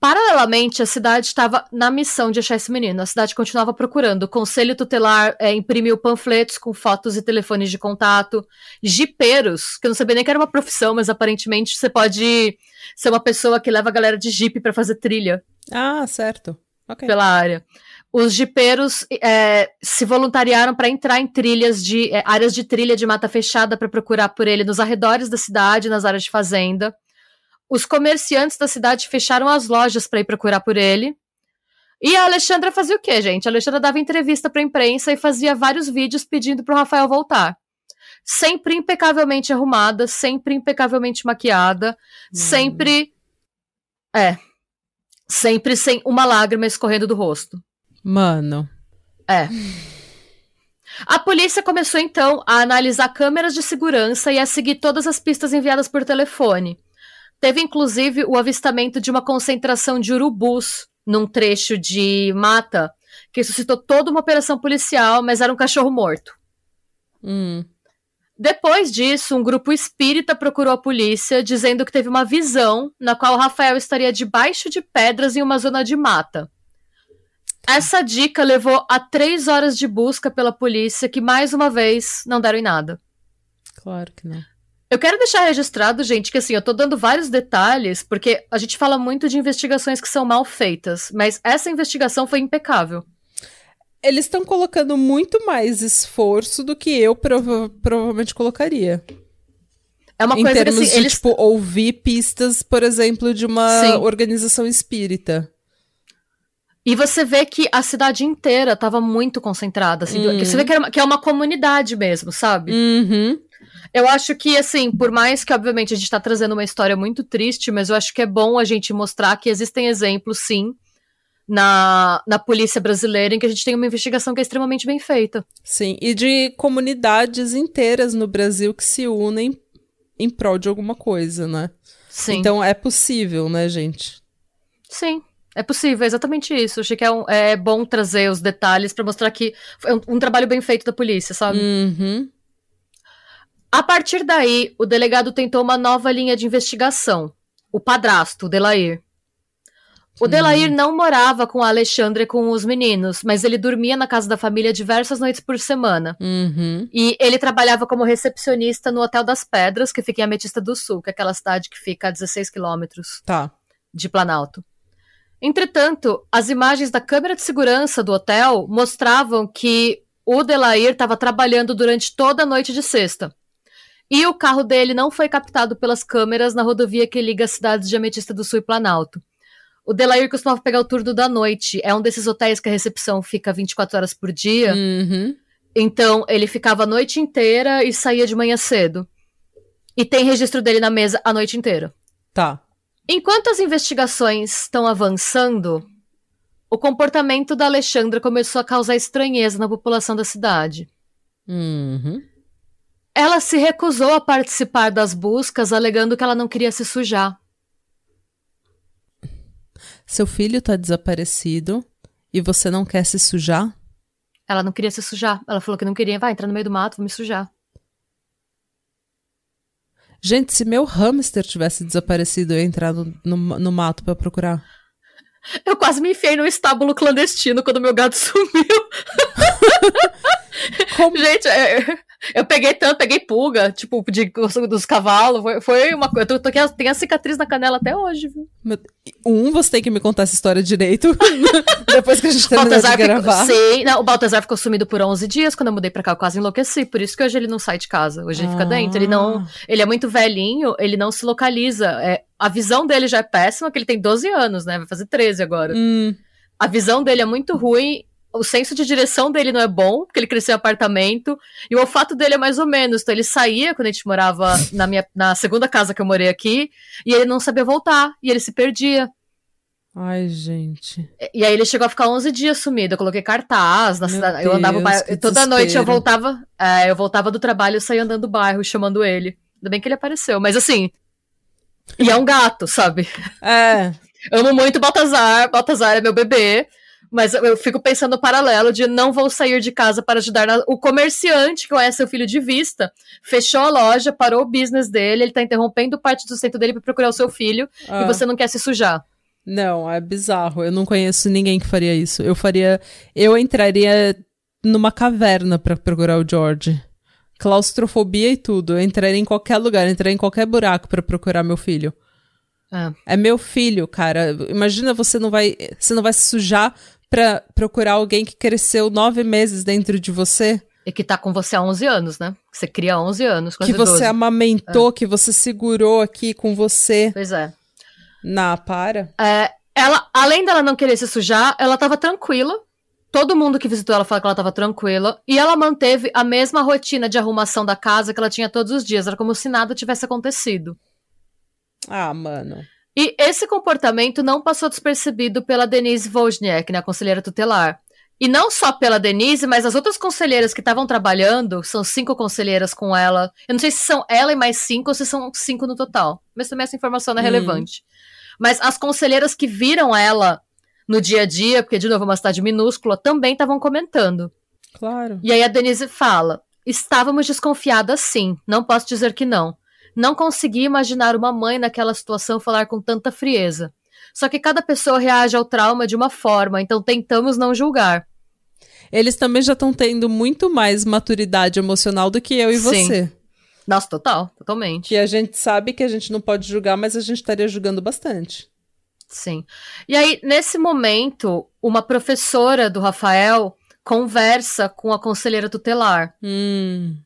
Paralelamente, a cidade estava na missão de achar esse menino. A cidade continuava procurando. O conselho tutelar é, imprimiu panfletos com fotos e telefones de contato. Jipeiros, que eu não sabia nem que era uma profissão, mas aparentemente você pode ser uma pessoa que leva a galera de jipe para fazer trilha Ah, certo. Ok. pela área. Os jipeiros é, se voluntariaram para entrar em trilhas de é, áreas de trilha de mata fechada para procurar por ele nos arredores da cidade, nas áreas de fazenda. Os comerciantes da cidade fecharam as lojas para ir procurar por ele. E a Alexandra fazia o quê, gente? A Alexandra dava entrevista para a imprensa e fazia vários vídeos pedindo para o Rafael voltar. Sempre impecavelmente arrumada, sempre impecavelmente maquiada, sempre. É. Sempre sem uma lágrima escorrendo do rosto. Mano. É. A polícia começou então a analisar câmeras de segurança e a seguir todas as pistas enviadas por telefone. Teve inclusive o avistamento de uma concentração de urubus num trecho de mata que suscitou toda uma operação policial, mas era um cachorro morto. Hum. Depois disso, um grupo espírita procurou a polícia dizendo que teve uma visão na qual Rafael estaria debaixo de pedras em uma zona de mata. Essa dica levou a três horas de busca pela polícia, que mais uma vez não deram em nada. Claro que não. Eu quero deixar registrado, gente, que assim, eu tô dando vários detalhes, porque a gente fala muito de investigações que são mal feitas, mas essa investigação foi impecável. Eles estão colocando muito mais esforço do que eu prova- provavelmente colocaria. É uma em coisa que termos assim, de, eles tipo, ouvir pistas, por exemplo, de uma Sim. organização espírita. E você vê que a cidade inteira tava muito concentrada, assim, Uhum. você vê que, uma- que é uma comunidade mesmo, sabe? Uhum. Eu acho que, assim, por mais que, obviamente, a gente tá trazendo uma história muito triste, mas eu acho que é bom a gente mostrar que existem exemplos, sim, na, na polícia brasileira, em que a gente tem uma investigação que é extremamente bem feita. Sim, e de comunidades inteiras no Brasil que se unem em prol de alguma coisa, né? Sim. Então é possível, né, gente? Sim. É possível, é exatamente isso. Achei que é, um- é bom trazer os detalhes pra mostrar que foi um, um trabalho bem feito da polícia, sabe? Uhum. A partir daí, o delegado tentou uma nova linha de investigação. O padrasto, o Delair. O Delair não morava com a Alexandra e com os meninos, mas ele dormia na casa da família diversas noites por semana. Uhum. E ele trabalhava como recepcionista no Hotel das Pedras, que fica em Ametista do Sul, que é aquela cidade que fica a 16 quilômetros Tá. de Planalto. Entretanto, as imagens da câmera de segurança do hotel mostravam que o Delair estava trabalhando durante toda a noite de sexta. E o carro dele não foi captado pelas câmeras na rodovia que liga as cidades de Ametista do Sul e Planalto. O Delair costumava pegar o turno da noite. É um desses hotéis que a recepção fica 24 horas por dia. Uhum. Então, ele ficava a noite inteira e saía de manhã cedo. E tem registro dele na mesa a noite inteira. Tá. Enquanto as investigações estão avançando, o comportamento da Alexandra começou a causar estranheza na população da cidade. Uhum. Ela se recusou a participar das buscas, alegando que ela não queria se sujar. Seu filho tá desaparecido e você não quer se sujar? Ela não queria se sujar. Ela falou que não queria. Vai entrar no meio do mato, vou me sujar. Gente, se meu hamster tivesse desaparecido, eu ia entrar no, no, no mato pra procurar. Eu quase me enfiei no estábulo clandestino quando meu gato sumiu. Como? Gente, é, eu peguei tanto, peguei pulga, tipo, de, dos cavalos. Foi, foi uma coisa. Eu tô, tô, aqui, tenho a cicatriz na canela até hoje, viu? Meu- Um, você tem que me contar essa história direito. Depois que a gente terminar de gravar. ficou, sim, não, o Baltazar ficou sumido por 11 dias. Quando eu mudei pra cá, eu quase enlouqueci. Por isso que hoje ele não sai de casa. Hoje ele fica Ah. dentro. Ele não. Ele é muito velhinho, ele não se localiza. É, a visão dele já é péssima, que ele tem 12 anos, né? Vai fazer 13 agora. Hum, A visão dele é muito ruim o senso de direção dele não é bom, porque ele cresceu em apartamento, e o olfato dele é mais ou menos. Então ele saía quando a gente morava na minha na segunda casa que eu morei aqui, e ele não sabia voltar, e ele se perdia. Ai, gente. E aí ele chegou a ficar 11 dias sumido. Eu coloquei cartaz na Meu cidade. Eu andava Deus, bairro- que toda noite eu desespero. voltava, é, eu voltava do trabalho e saía andando o bairro chamando ele. Ainda bem que ele apareceu, mas assim, e é um gato, sabe? É, Amo muito Baltazar, Baltazar é meu bebê, mas eu- fico pensando no paralelo de não vou sair de casa para ajudar na- o comerciante que conhece seu filho de vista, fechou a loja, parou o business dele, ele tá interrompendo parte do sustento dele para procurar o seu filho ah, e você não quer se sujar. Não, é bizarro. Eu não conheço ninguém que faria isso. Eu faria. Eu entraria numa caverna pra procurar o George. Claustrofobia e tudo. Eu entraria em qualquer lugar, entraria em qualquer buraco pra procurar meu filho. É. É meu filho, cara. Imagina você não vai, você não vai se sujar pra procurar alguém que cresceu nove meses dentro de você, E que tá com você há 11 anos, né? Que você cria há 11 anos, que você 12. amamentou, que você segurou aqui com você. Pois é. Na para. É, ela, além dela não querer se sujar, ela tava tranquila. Todo mundo que visitou ela fala que ela tava tranquila. E ela manteve a mesma rotina de arrumação da casa que ela tinha todos os dias. Era como se nada tivesse acontecido. Ah, mano. E esse comportamento não passou despercebido pela Denise Wozniak, né, a conselheira tutelar. E não só pela Denise, mas as outras conselheiras que estavam trabalhando, são cinco conselheiras com ela. Eu não sei se são ela e mais cinco ou se são cinco no total. Mas também essa informação não é Hum. relevante. Mas as conselheiras que viram ela no dia a dia, porque de novo é uma cidade minúscula, também estavam comentando. Claro. E aí a Denise fala: Estávamos desconfiadas sim, não posso dizer que não. Não consegui imaginar uma mãe naquela situação falar com tanta frieza. Só que cada pessoa reage ao trauma de uma forma, então tentamos não julgar. Eles também já estão tendo muito mais maturidade emocional do que eu e Sim. você. Nossa, total, totalmente. Que a gente sabe que a gente não pode julgar, mas a gente estaria julgando bastante. Sim. E aí, nesse momento, uma professora do Rafael conversa com a conselheira tutelar. Hum.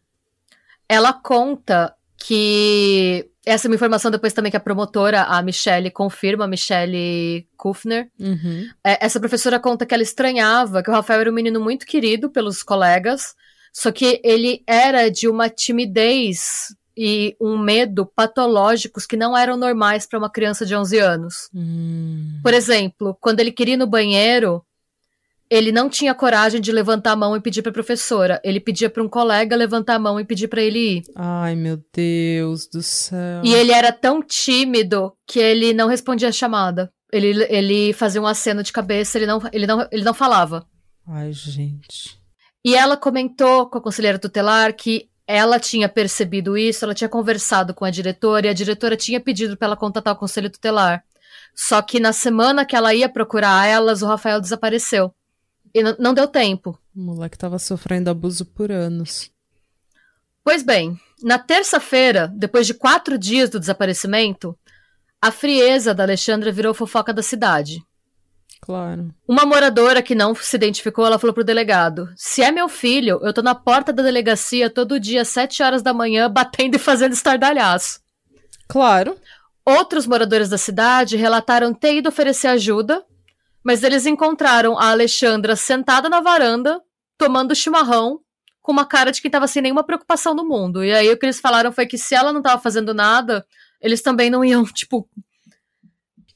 ela conta que essa é uma informação depois também que a promotora, a Michelle, confirma, a Michelle Kufner. Uhum. É, essa professora conta que ela estranhava que o Rafael era um menino muito querido pelos colegas, só que ele era de uma timidez e um medo patológicos que não eram normais para uma criança de 11 anos. Hum. Por exemplo, quando ele queria ir no banheiro, ele não tinha coragem de levantar a mão e pedir para a professora. Ele pedia para um colega levantar a mão e pedir para ele ir. Ai, meu Deus do céu. E ele era tão tímido que ele não respondia a chamada. Ele, ele fazia um aceno de cabeça, ele não, ele, não, ele não falava. Ai, gente. E ela comentou com a conselheira tutelar que ela tinha percebido isso, ela tinha conversado com a diretora e a diretora tinha pedido para ela contatar o conselho tutelar. Só que na semana que ela ia procurar elas, o Rafael desapareceu. E não deu tempo. O moleque tava sofrendo abuso por anos. Pois bem, na terça-feira, depois de quatro dias do desaparecimento, a frieza da Alexandra virou fofoca da cidade. Claro. Uma moradora que não se identificou, ela falou pro delegado: Se é meu filho, eu tô na porta da delegacia todo dia às 7 horas da manhã, batendo e fazendo estardalhaço. Claro. Outros moradores da cidade relataram ter ido oferecer ajuda, mas eles encontraram a Alexandra sentada na varanda, tomando chimarrão, com uma cara de quem tava sem nenhuma preocupação no mundo. E aí o que eles falaram foi que se ela não tava fazendo nada, eles também não iam, tipo,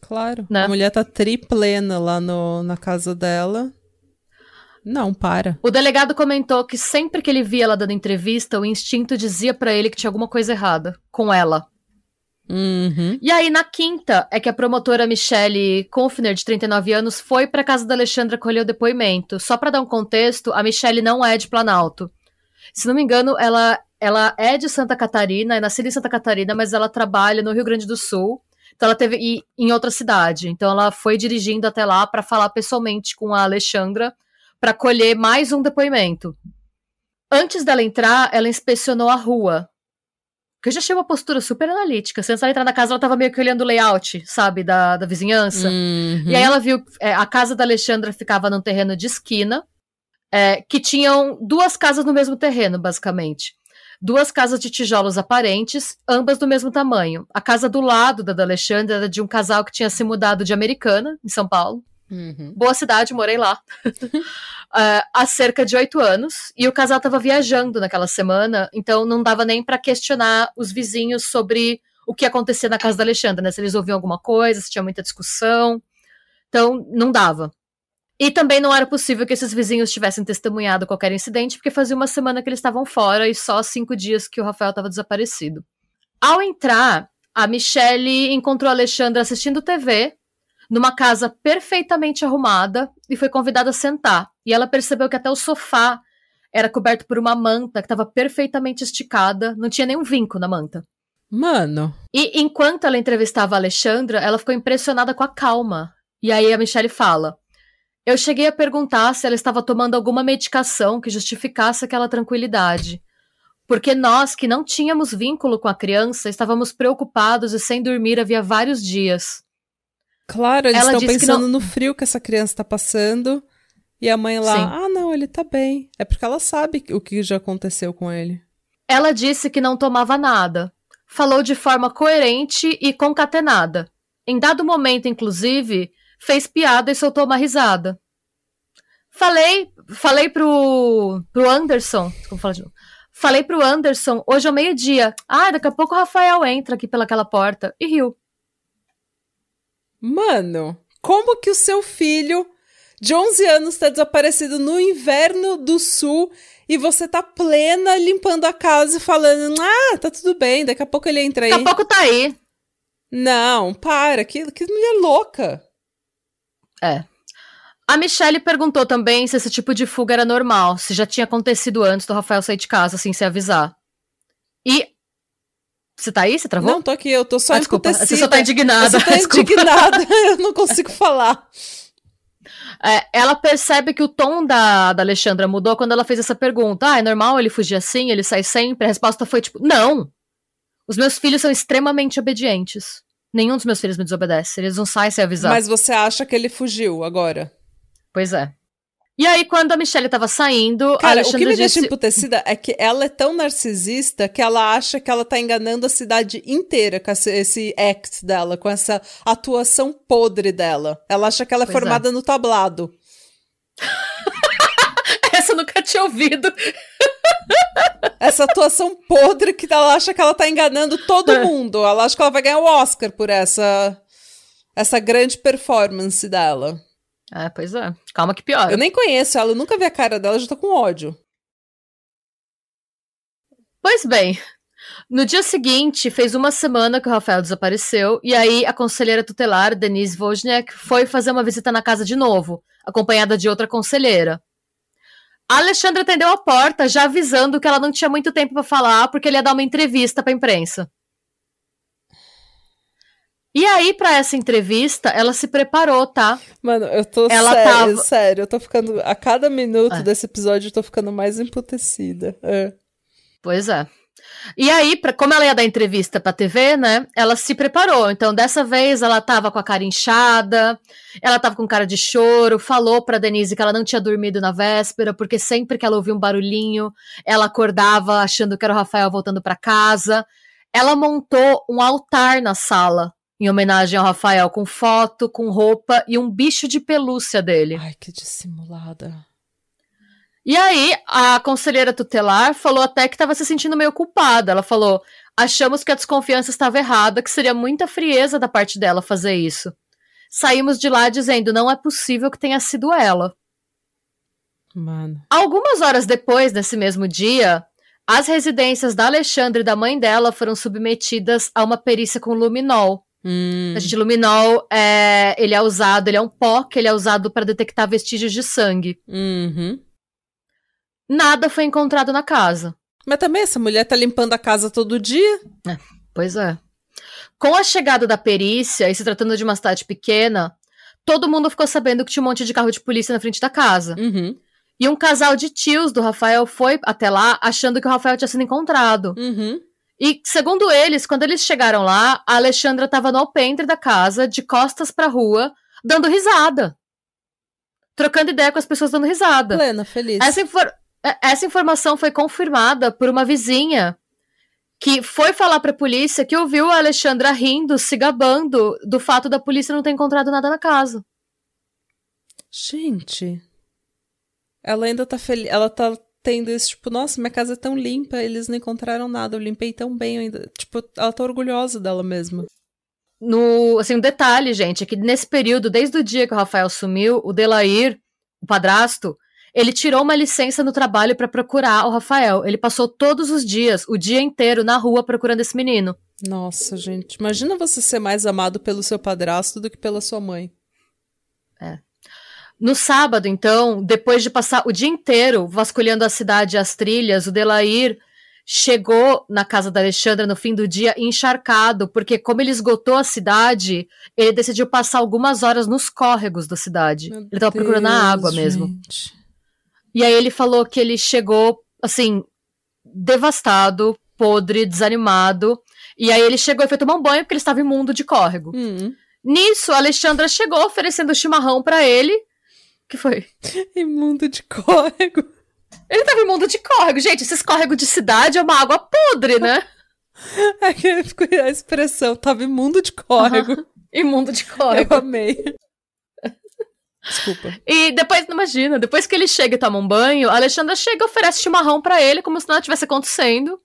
Claro. Né? A mulher tá triplena lá no, na casa dela. Não, para. O delegado comentou que sempre que ele via ela dando entrevista, o instinto dizia pra ele que tinha alguma coisa errada com ela. Uhum. E aí, na quinta, é que a promotora Michelle Konfner, de 39 anos, foi pra casa da Alexandra colher o depoimento. Só pra dar um contexto, a Michelle não é de Planalto. Se não me engano, ela, ela é de Santa Catarina, é nascida em Santa Catarina, mas ela trabalha no Rio Grande do Sul. Então ela teve e, em outra cidade. Então ela foi dirigindo até lá pra falar pessoalmente com a Alexandra pra colher mais um depoimento. Antes dela entrar, ela inspecionou a rua. Que eu já achei uma postura super analítica. Se antes dela entrar na casa, ela tava meio que olhando o layout, sabe, da, da vizinhança. Uhum. E aí ela viu é, a casa da Alexandra ficava num terreno de esquina, é, que tinham duas casas no mesmo terreno, basicamente. Duas casas de tijolos aparentes, ambas do mesmo tamanho. A casa do lado da da Alexandra era de um casal que tinha se mudado de Americana, em São Paulo. Uhum. Boa cidade, morei lá. uh, há cerca de oito anos. E o casal estava viajando naquela semana, então não dava nem para questionar os vizinhos sobre o que acontecia na casa da Alexandra, né? Se eles ouviam alguma coisa, se tinha muita discussão. Então, não dava. E também não era possível que esses vizinhos tivessem testemunhado qualquer incidente, porque fazia uma semana que eles estavam fora e só cinco dias que o Rafael estava desaparecido. Ao entrar, a Michelle encontrou a Alexandra assistindo TV numa casa perfeitamente arrumada e foi convidada a sentar. E ela percebeu que até o sofá era coberto por uma manta que estava perfeitamente esticada, não tinha nenhum vinco na manta. Mano. E enquanto ela entrevistava a Alexandra, ela ficou impressionada com a calma. E aí a Michelle fala: Eu cheguei a perguntar se ela estava tomando alguma medicação que justificasse aquela tranquilidade. Porque nós, que não tínhamos vínculo com a criança, estávamos preocupados e sem dormir havia vários dias. Claro, eles estão pensando não... no frio que essa criança está passando. E a mãe lá, Sim. ah, não, ele tá bem. É porque ela sabe o que já aconteceu com ele. Ela disse que não tomava nada. Falou de forma coerente e concatenada. Em dado momento, inclusive, fez piada e soltou uma risada. Falei, falei pro, pro Anderson, como falar de novo. Falei pro Anderson hoje ao meio-dia. Ah, daqui a pouco o Rafael entra aqui pelaquela porta. E riu. Mano, como que o seu filho de 11 anos está desaparecido no inverno do sul e você tá plena limpando a casa e falando: "Ah, tá tudo bem, daqui a pouco ele entra aí". Daqui a pouco tá aí. Não, para, que, que mulher louca. É. A Michelle perguntou também se esse tipo de fuga era normal, se já tinha acontecido antes do Rafael sair de casa sem se avisar. E você tá aí? Você travou? Não, tô aqui, eu tô só ah, desculpa. Você só tá indignada. Você tá indignada, eu não consigo falar. É, ela percebe que o tom da, da Alexandra mudou quando ela fez essa pergunta. Ah, é normal ele fugir assim? Ele sai sempre? A resposta foi tipo, não! Os meus filhos são extremamente obedientes. Nenhum dos meus filhos me desobedece. Eles não saem sem avisar. Mas você acha que ele fugiu agora? Pois é. E aí, quando a Michelle tava saindo, Cara, a Alexandra o que me disse... deixa emputecida é que ela é tão narcisista que ela acha que ela tá enganando a cidade inteira com esse, esse act dela, com essa atuação podre dela. Ela acha que ela é pois é. formada é. no tablado. Essa eu nunca tinha ouvido. Essa atuação podre que ela acha que ela tá enganando todo é. mundo. Ela acha que ela vai ganhar o Oscar por essa essa grande performance dela. É, pois é. Calma que piora. Eu nem conheço ela, eu nunca vi a cara dela, já tô com ódio. Pois bem, no dia seguinte, fez uma semana que o Rafael desapareceu, e aí a conselheira tutelar, Denise Wozniak, foi fazer uma visita na casa de novo, acompanhada de outra conselheira. A Alexandra atendeu a porta, já avisando que ela não tinha muito tempo para falar, porque ele ia dar uma entrevista pra imprensa. E aí, para essa entrevista, ela se preparou, tá? Mano, eu tô ela sério, tava... sério, eu tô ficando. A cada minuto é. desse episódio, eu tô ficando mais emputecida. É. Pois é. E aí, pra, como ela ia dar entrevista pra TV, né? Ela se preparou. Então, dessa vez, ela tava com a cara inchada, ela tava com cara de choro, falou pra Denise que ela não tinha dormido na véspera, porque sempre que ela ouvia um barulhinho, ela acordava achando que era o Rafael voltando para casa. Ela montou um altar na sala em homenagem ao Rafael, com foto, com roupa e um bicho de pelúcia dele. Ai, que dissimulada. E aí, a conselheira tutelar falou até que estava se sentindo meio culpada. Ela falou: achamos que a desconfiança estava errada, que seria muita frieza da parte dela fazer isso. Saímos de lá dizendo: não é possível que tenha sido ela. Mano. Algumas horas depois, nesse mesmo dia, as residências da Alexandre e da mãe dela foram submetidas a uma perícia com luminol. Hum. A gente, luminol, é, ele é usado, ele é um pó que ele é usado para detectar vestígios de sangue. Uhum. Nada foi encontrado na casa. Mas também essa mulher tá limpando a casa todo dia. É, pois é. Com a chegada da perícia, e se tratando de uma cidade pequena, todo mundo ficou sabendo que tinha um monte de carro de polícia na frente da casa. Uhum. E um casal de tios do Rafael foi até lá achando que o Rafael tinha sido encontrado. Uhum. E, segundo eles, quando eles chegaram lá, a Alexandra estava no alpendre da casa, de costas pra rua, dando risada. Trocando ideia com as pessoas dando risada. Plena, feliz. Essa, infor é, essa informação foi confirmada por uma vizinha que foi falar pra polícia que ouviu a Alexandra rindo, se gabando do fato da polícia não ter encontrado nada na casa. Gente. Ela ainda tá feliz. Ela tá tendo isso, tipo, nossa, minha casa é tão limpa, eles não encontraram nada, eu limpei tão bem ainda. Tipo, ela tá orgulhosa dela mesma. No, assim, um detalhe, gente, é que nesse período, desde o dia que o Rafael sumiu, o Delair, o padrasto, ele tirou uma licença no trabalho para procurar o Rafael. Ele passou todos os dias, o dia inteiro, na rua procurando esse menino. Nossa, gente. Imagina você ser mais amado pelo seu padrasto do que pela sua mãe. É. No sábado, então, depois de passar o dia inteiro vasculhando a cidade e as trilhas, o Delair chegou na casa da Alexandra no fim do dia encharcado, porque como ele esgotou a cidade, ele decidiu passar algumas horas nos córregos da cidade. Meu ele estava procurando a água mesmo. gente. E aí ele falou que ele chegou, assim, devastado, podre, desanimado. E aí ele chegou e foi tomar um banho porque ele estava imundo de córrego. Hum. Nisso, a Alexandra chegou oferecendo chimarrão pra ele. Que foi? Imundo de córrego. Ele tava imundo de córrego. Gente, esses córregos de cidade é uma água podre, né? É que ficou a expressão, tava imundo de córrego. Imundo de Eu córrego. amei. Desculpa. E depois, não imagina, depois que ele chega e toma um banho, a Alexandra chega e oferece chimarrão pra ele, como se nada tivesse acontecendo.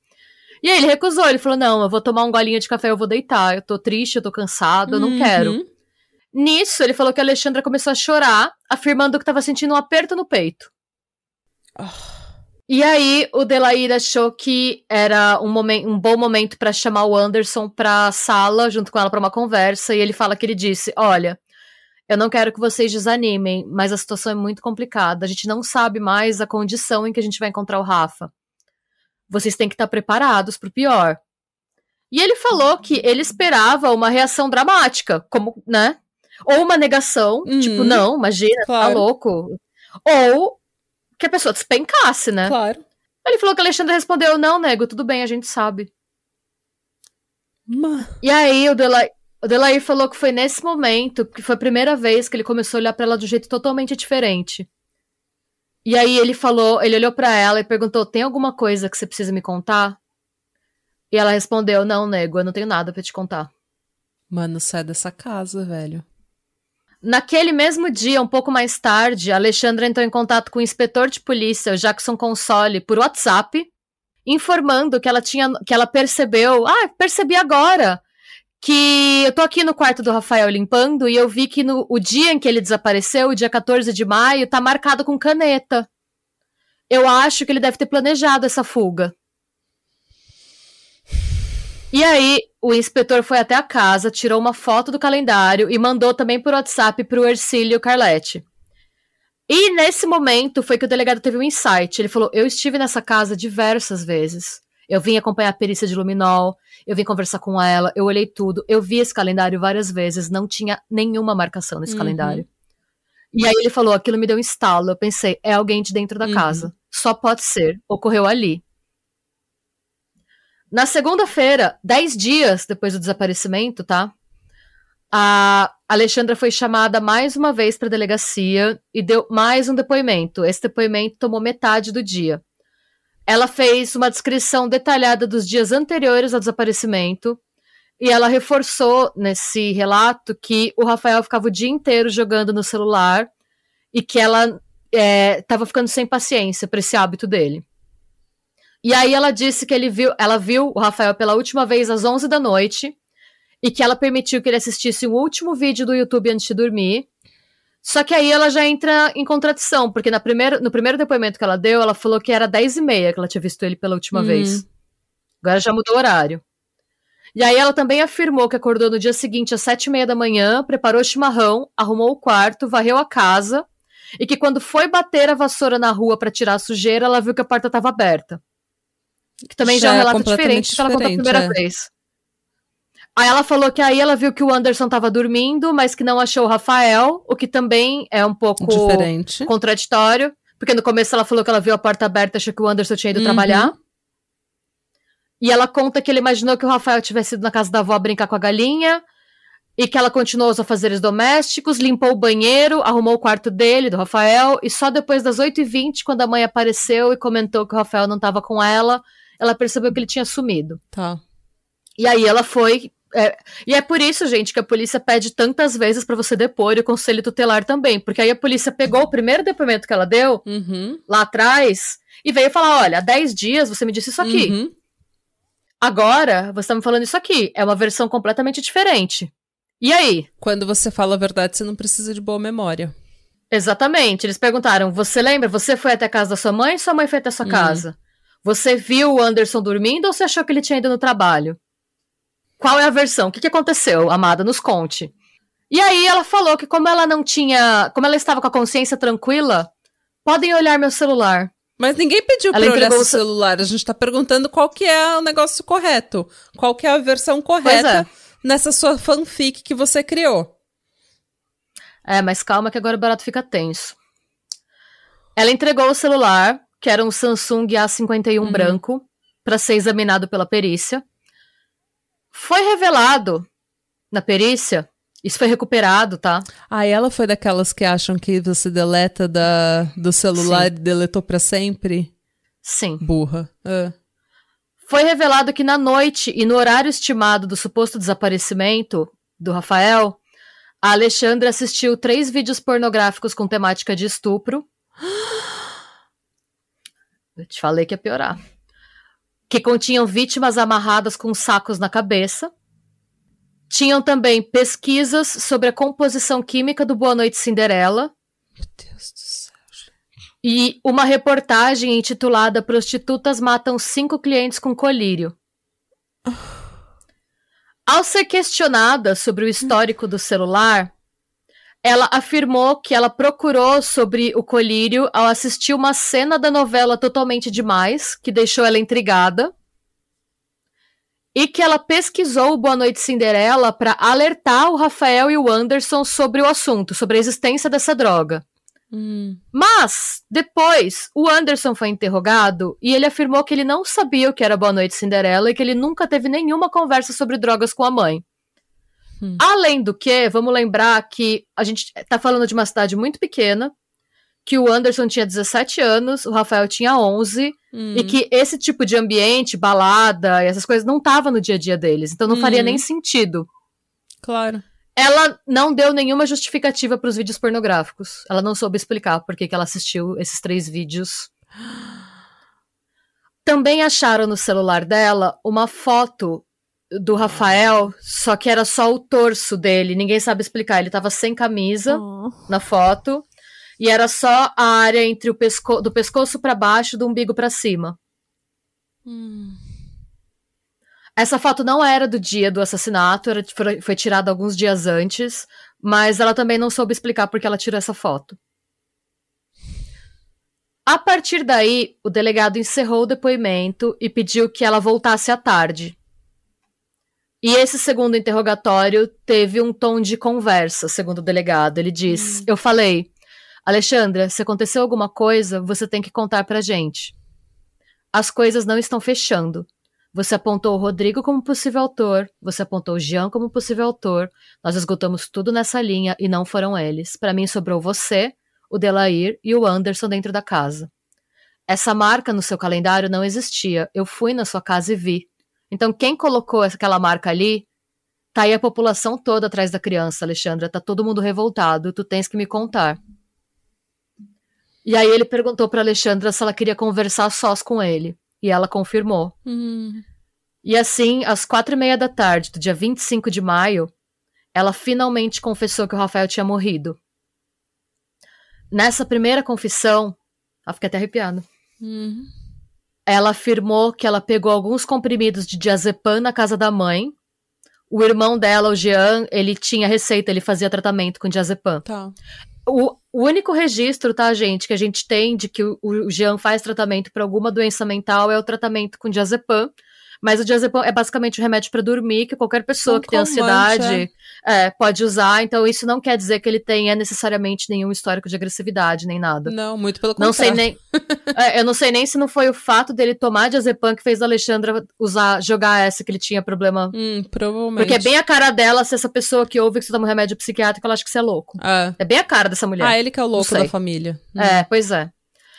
E aí ele recusou, ele falou: Não, eu vou tomar um golinho de café, eu vou deitar. Eu tô triste, eu tô cansado, eu não Uhum. quero. Nisso, ele falou que a Alexandra começou a chorar, afirmando que tava sentindo um aperto no peito. Ah. E aí, o Delair achou que era um, momen- um bom momento pra chamar o Anderson pra sala, junto com ela pra uma conversa, e ele fala que ele disse: Olha, eu não quero que vocês desanimem, mas a situação é muito complicada. A gente não sabe mais a condição em que a gente vai encontrar o Rafa. Vocês têm que estar preparados pro pior. E ele falou que ele esperava uma reação dramática, como, né? Ou uma negação, Uhum. tipo, não, imagina, Claro. tá louco. Ou que a pessoa despencasse, né? Claro. Ele falou que a Alexandra respondeu: Não, nego, tudo bem, a gente sabe. E aí o Delair, o Delair falou que foi nesse momento que foi a primeira vez que ele começou a olhar pra ela de um jeito totalmente diferente. E aí ele falou, ele olhou pra ela e perguntou: "Tem alguma coisa que você precisa me contar?" E ela respondeu: "Não, nego, eu não tenho nada pra te contar." Mano, sai dessa casa, velho. Naquele mesmo dia, um pouco mais tarde, Alexandra entrou em contato com o inspetor de polícia, Jackson Console, por WhatsApp, informando que ela tinha, que ela percebeu, ah, percebi agora, que eu tô aqui no quarto do Rafael limpando e eu vi que no o dia em que ele desapareceu, o dia 14 de maio, tá marcado com caneta. Eu acho que ele deve ter planejado essa fuga. E aí, o inspetor foi até a casa, tirou uma foto do calendário e mandou também por WhatsApp pro Ercílio Carletti. E nesse momento foi que o delegado teve um insight. Ele falou: Eu estive nessa casa diversas vezes. Eu vim acompanhar a perícia de luminol, eu vim conversar com ela, eu olhei tudo, eu vi esse calendário várias vezes, não tinha nenhuma marcação nesse Uhum. calendário. E aí ele falou: aquilo me deu um estalo. Eu pensei, é alguém de dentro da Uhum. casa. Só pode ser. Ocorreu ali. Na segunda-feira, dez dias depois do desaparecimento, tá? A Alexandra foi chamada mais uma vez para a delegacia e deu mais um depoimento. Esse depoimento tomou metade do dia. Ela fez uma descrição detalhada dos dias anteriores ao desaparecimento e ela reforçou nesse relato que o Rafael ficava o dia inteiro jogando no celular e que ela estava ficando sem paciência para esse hábito dele. E aí ela disse que ele viu, ela viu o Rafael pela última vez às 11 da noite e que ela permitiu que ele assistisse o último vídeo do YouTube antes de dormir. Só que aí ela já entra em contradição, porque na primeira, no primeiro depoimento que ela deu, ela falou que era 10 e meia que ela tinha visto ele pela última Hum. vez. Agora já mudou o horário. E aí ela também afirmou que acordou no dia seguinte às sete e meia da manhã, preparou chimarrão, arrumou o quarto, varreu a casa e que quando foi bater a vassoura na rua para tirar a sujeira, ela viu que a porta estava aberta. Que também já, Já é um relato diferente do que ela contou a diferente, primeira é. vez. Aí ela falou que aí ela viu que o Anderson estava dormindo, mas que não achou o Rafael, o que também é um pouco Diferente. contraditório, porque no começo ela falou que ela viu a porta aberta e achou que o Anderson tinha ido Uhum. trabalhar. E ela conta que ele imaginou que o Rafael tivesse ido na casa da avó brincar com a galinha, e que ela continuou os afazeres domésticos, limpou o banheiro, arrumou o quarto dele, do Rafael, e só depois das 8h20, quando a mãe apareceu e comentou que o Rafael não estava com ela, ela percebeu que ele tinha sumido. Tá. E aí ela foi é, e é por isso, gente, que a polícia pede tantas vezes para você depor e o conselho tutelar também. Porque aí a polícia pegou o primeiro depoimento que ela deu Uhum. lá atrás e veio falar: olha, há 10 dias você me disse isso aqui. Uhum. Agora você tá me falando isso aqui. É uma versão completamente diferente. E aí? Quando você fala a verdade, você não precisa de boa memória. Exatamente. Eles perguntaram: você lembra? Você foi até a casa da sua mãe sua mãe foi até a sua Hum. casa? Você viu o Anderson dormindo ou você achou que ele tinha ido no trabalho? Qual é a versão? O que, que aconteceu, amada? Nos conte. E aí ela falou que como ela não tinha. Como ela estava com a consciência tranquila, podem olhar meu celular. Mas ninguém pediu Ela pra olhar seu o ce- celular. A gente tá perguntando qual que é o negócio correto. Qual que é a versão correta é. nessa sua fanfic que você criou. É, mas calma que agora o barato fica tenso. Ela entregou o celular, que era um Samsung A51 Uhum. branco, para ser examinado pela perícia. Foi revelado na perícia, isso foi recuperado, tá? Ah, ela foi daquelas que acham que você deleta da, do celular Sim. e deletou pra sempre? Sim. Burra. Ah. Foi revelado que na noite e no horário estimado do suposto desaparecimento do Rafael, a Alexandra assistiu três vídeos pornográficos com temática de estupro. Eu te falei que ia piorar. Que continham vítimas amarradas com sacos na cabeça. Tinham também pesquisas sobre a composição química do Boa Noite Cinderela Meu Deus do céu. e uma reportagem intitulada Prostitutas matam cinco clientes com colírio. Ao ser questionada sobre o histórico do celular, ela afirmou que ela procurou sobre o colírio ao assistir uma cena da novela Totalmente Demais, que deixou ela intrigada. E que ela pesquisou o Boa Noite Cinderela para alertar o Rafael e o Anderson sobre o assunto, sobre a existência dessa droga. Hum. Mas, depois, o Anderson foi interrogado e ele afirmou que ele não sabia o que era Boa Noite Cinderela e que ele nunca teve nenhuma conversa sobre drogas com a mãe. Hum. Além do que, vamos lembrar que a gente tá falando de uma cidade muito pequena, que o Anderson tinha 17 anos, o Rafael tinha 11, Hum. e que esse tipo de ambiente, balada, e essas coisas não tava no dia a dia deles, então não faria Uhum. nem sentido. Claro. Ela não deu nenhuma justificativa para os vídeos pornográficos. Ela não soube explicar por que ela assistiu esses três vídeos. Também acharam no celular dela uma foto do Rafael, só que era só o torso dele. Ninguém sabe explicar. Ele tava sem camisa Oh. na foto e era só a área entre o pesco do pescoço para baixo, do umbigo para cima. Hum. Essa foto não era do dia do assassinato, era, foi, foi tirada alguns dias antes, mas ela também não soube explicar por que ela tirou essa foto. A partir daí, o delegado encerrou o depoimento e pediu que ela voltasse à tarde. E esse segundo interrogatório teve um tom de conversa, segundo o delegado. Ele diz: Hum. Eu falei, Alexandra, se aconteceu alguma coisa, você tem que contar pra gente. As coisas não estão fechando. Você apontou o Rodrigo como possível autor, você apontou o Jean como possível autor. Nós esgotamos tudo nessa linha e não foram eles. Pra mim sobrou você, o Delair e o Anderson dentro da casa. Essa marca no seu calendário não existia. Eu fui na sua casa e vi. Então quem colocou aquela marca ali? Tá aí a população toda atrás da criança, Alexandra. Tá todo mundo revoltado. Tu tens que me contar. E aí ele perguntou pra Alexandra se ela queria conversar sós com ele. E ela confirmou. Hum. E assim, às quatro e meia da tarde do dia 25 de maio, ela finalmente confessou que o Rafael tinha morrido. Nessa primeira confissão, ela fica até arrepiada. Hum. Ela afirmou que ela pegou alguns comprimidos de diazepam na casa da mãe. O irmão dela, o Jean, ele tinha receita, ele fazia tratamento com diazepam. Tá. O, o único registro, tá, gente, que a gente tem de que o, o Jean faz tratamento para alguma doença mental é o tratamento com diazepam. Mas o diazepam é basicamente um remédio para dormir que qualquer pessoa Um que tem ansiedade é, pode usar. Então isso não quer dizer que ele tenha necessariamente nenhum histórico de agressividade nem nada. Não, muito pelo contrário. Não sei nem. É, eu não sei nem se não foi o fato dele tomar diazepam que fez a Alexandra usar, jogar essa que ele tinha problema. Hum, provavelmente. Porque é bem a cara dela se essa pessoa que ouve que você toma um remédio psiquiátrico, ela acha que você é louco. Ah. É bem a cara dessa mulher. Ah, ele que é o louco da família. Hum. É, pois é.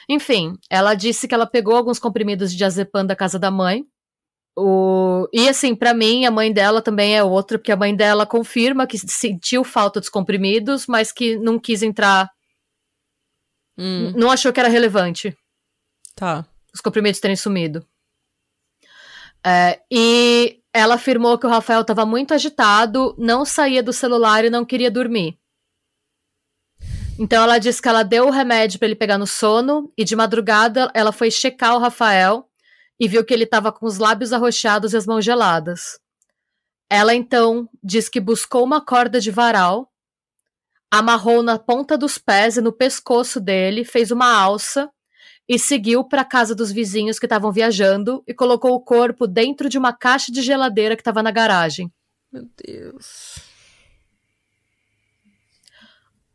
Enfim, ela disse que ela pegou alguns comprimidos de diazepam da casa da mãe O... E assim, para mim, a mãe dela também é outra, porque a mãe dela confirma que sentiu falta dos comprimidos, mas que não quis entrar. Hum, Não achou que era relevante tá. os comprimidos terem sumido. É, e ela afirmou que o Rafael estava muito agitado, não saía do celular e não queria dormir. Então ela disse que ela deu o remédio para ele pegar no sono e de madrugada ela foi checar o Rafael e viu que ele estava com os lábios arroxeados e as mãos geladas. Ela então diz que buscou uma corda de varal, amarrou na ponta dos pés e no pescoço dele, fez uma alça e seguiu para a casa dos vizinhos que estavam viajando e colocou o corpo dentro de uma caixa de geladeira que estava na garagem. Meu Deus.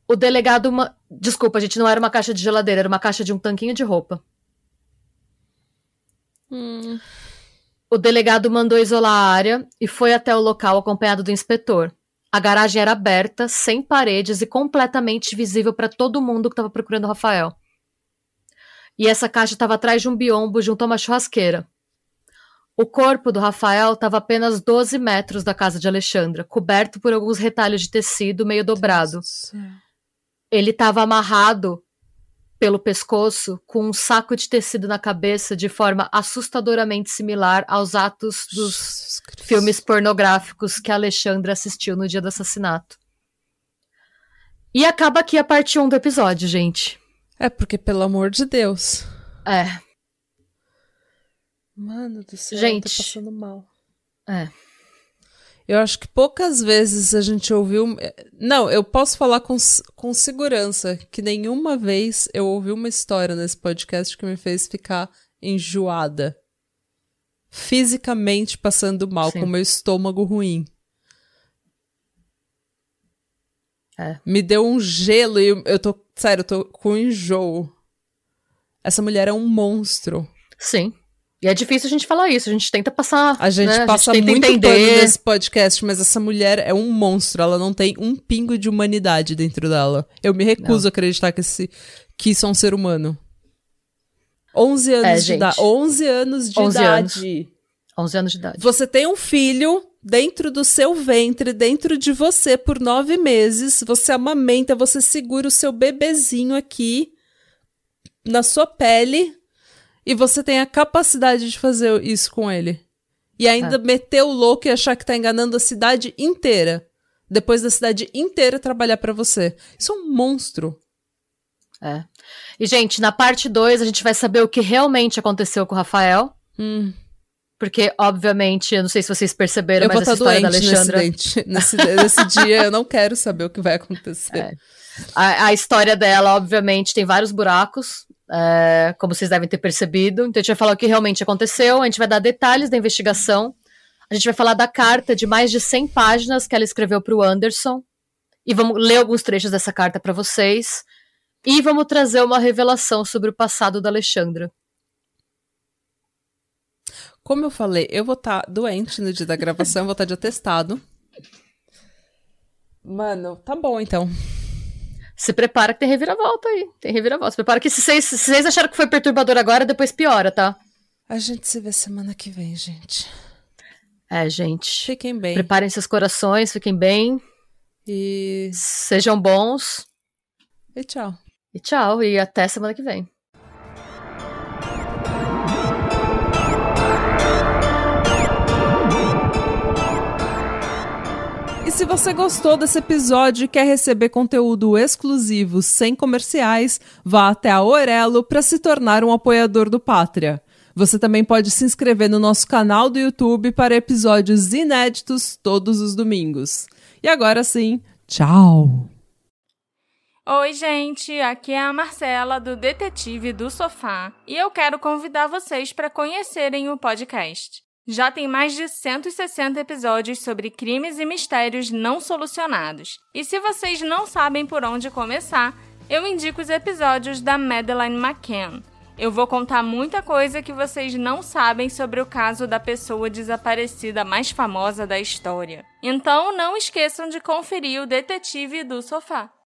O delegado. ma- Desculpa, gente, não era uma caixa de geladeira, era uma caixa de um tanquinho de roupa. Hum, O delegado mandou isolar a área e foi até o local acompanhado do inspetor. A garagem era aberta, sem paredes e completamente visível para todo mundo que estava procurando o Rafael. E essa caixa estava atrás de um biombo junto a uma churrasqueira. O corpo do Rafael estava a apenas 12 metros da casa de Alexandra, coberto por alguns retalhos de tecido meio dobrado. Ele estava amarrado pelo pescoço com um saco de tecido na cabeça de forma assustadoramente similar aos atos dos filmes pornográficos que a Alexandra assistiu no dia do assassinato. E acaba aqui a parte 1 do episódio, gente. É porque, pelo amor de Deus. É, Mano do céu, Gente. eu tô passando mal. é. Eu acho que poucas vezes a gente ouviu. Não, eu posso falar com, com segurança que nenhuma vez eu ouvi uma história nesse podcast que me fez ficar enjoada. Fisicamente passando mal, Sim. com meu estômago ruim. É. Me deu um gelo e eu tô. Sério, eu tô com enjoo. Essa mulher é um monstro. Sim. E é difícil a gente falar isso, a gente tenta passar. A gente né? passa tenta muito pano entender. nesse podcast, mas essa mulher é um monstro. Ela não tem um pingo de humanidade dentro dela. Eu me recuso a acreditar que, esse, que isso é um ser humano. 11 anos É, de gente. idade. 11 anos de 11 idade. 11 anos de idade. Você tem um filho dentro do seu ventre, dentro de você por nove meses. Você amamenta, você segura o seu bebezinho aqui na sua pele e você tem a capacidade de fazer isso com ele. E ainda É. meter o louco e achar que tá enganando a cidade inteira. Depois da cidade inteira trabalhar pra você. Isso é um monstro. É. E, gente, na parte 2 a gente vai saber o que realmente aconteceu com o Rafael. Hum, Porque, obviamente, eu não sei se vocês perceberam, eu mas essa estar história da nesse, Alexandra. dente. nesse, nesse dia. Eu não quero saber o que vai acontecer. É. A, a história dela, obviamente, tem vários buracos, é, como vocês devem ter percebido. Então, a gente vai falar o que realmente aconteceu, a gente vai dar detalhes da investigação, a gente vai falar da carta de mais de 100 páginas que ela escreveu para o Anderson, e vamos ler alguns trechos dessa carta para vocês, e vamos trazer uma revelação sobre o passado da Alexandra. Como eu falei, eu vou estar doente no dia da gravação, vou estar de atestado. Mano, tá bom então. Se prepara que tem reviravolta aí, tem reviravolta. Se prepara que se vocês, se vocês acharam que foi perturbador agora, depois piora, tá? A gente se vê semana que vem, gente. É, gente. Fiquem bem. Preparem seus corações, fiquem bem, E... sejam bons. e tchau. E tchau, e até semana que vem. E se você gostou desse episódio e quer receber conteúdo exclusivo sem comerciais, vá até a Orelo para se tornar um apoiador do Pátria. Você também pode se inscrever no nosso canal do YouTube para episódios inéditos todos os domingos. E agora sim, tchau! Oi, gente, aqui é a Marcela do Detetive do Sofá e eu quero convidar vocês para conhecerem o podcast. Já tem mais de 160 episódios sobre crimes e mistérios não solucionados. E se vocês não sabem por onde começar, eu indico os episódios da Madeleine McCann. Eu vou contar muita coisa que vocês não sabem sobre o caso da pessoa desaparecida mais famosa da história. Então não esqueçam de conferir o Detetive do Sofá.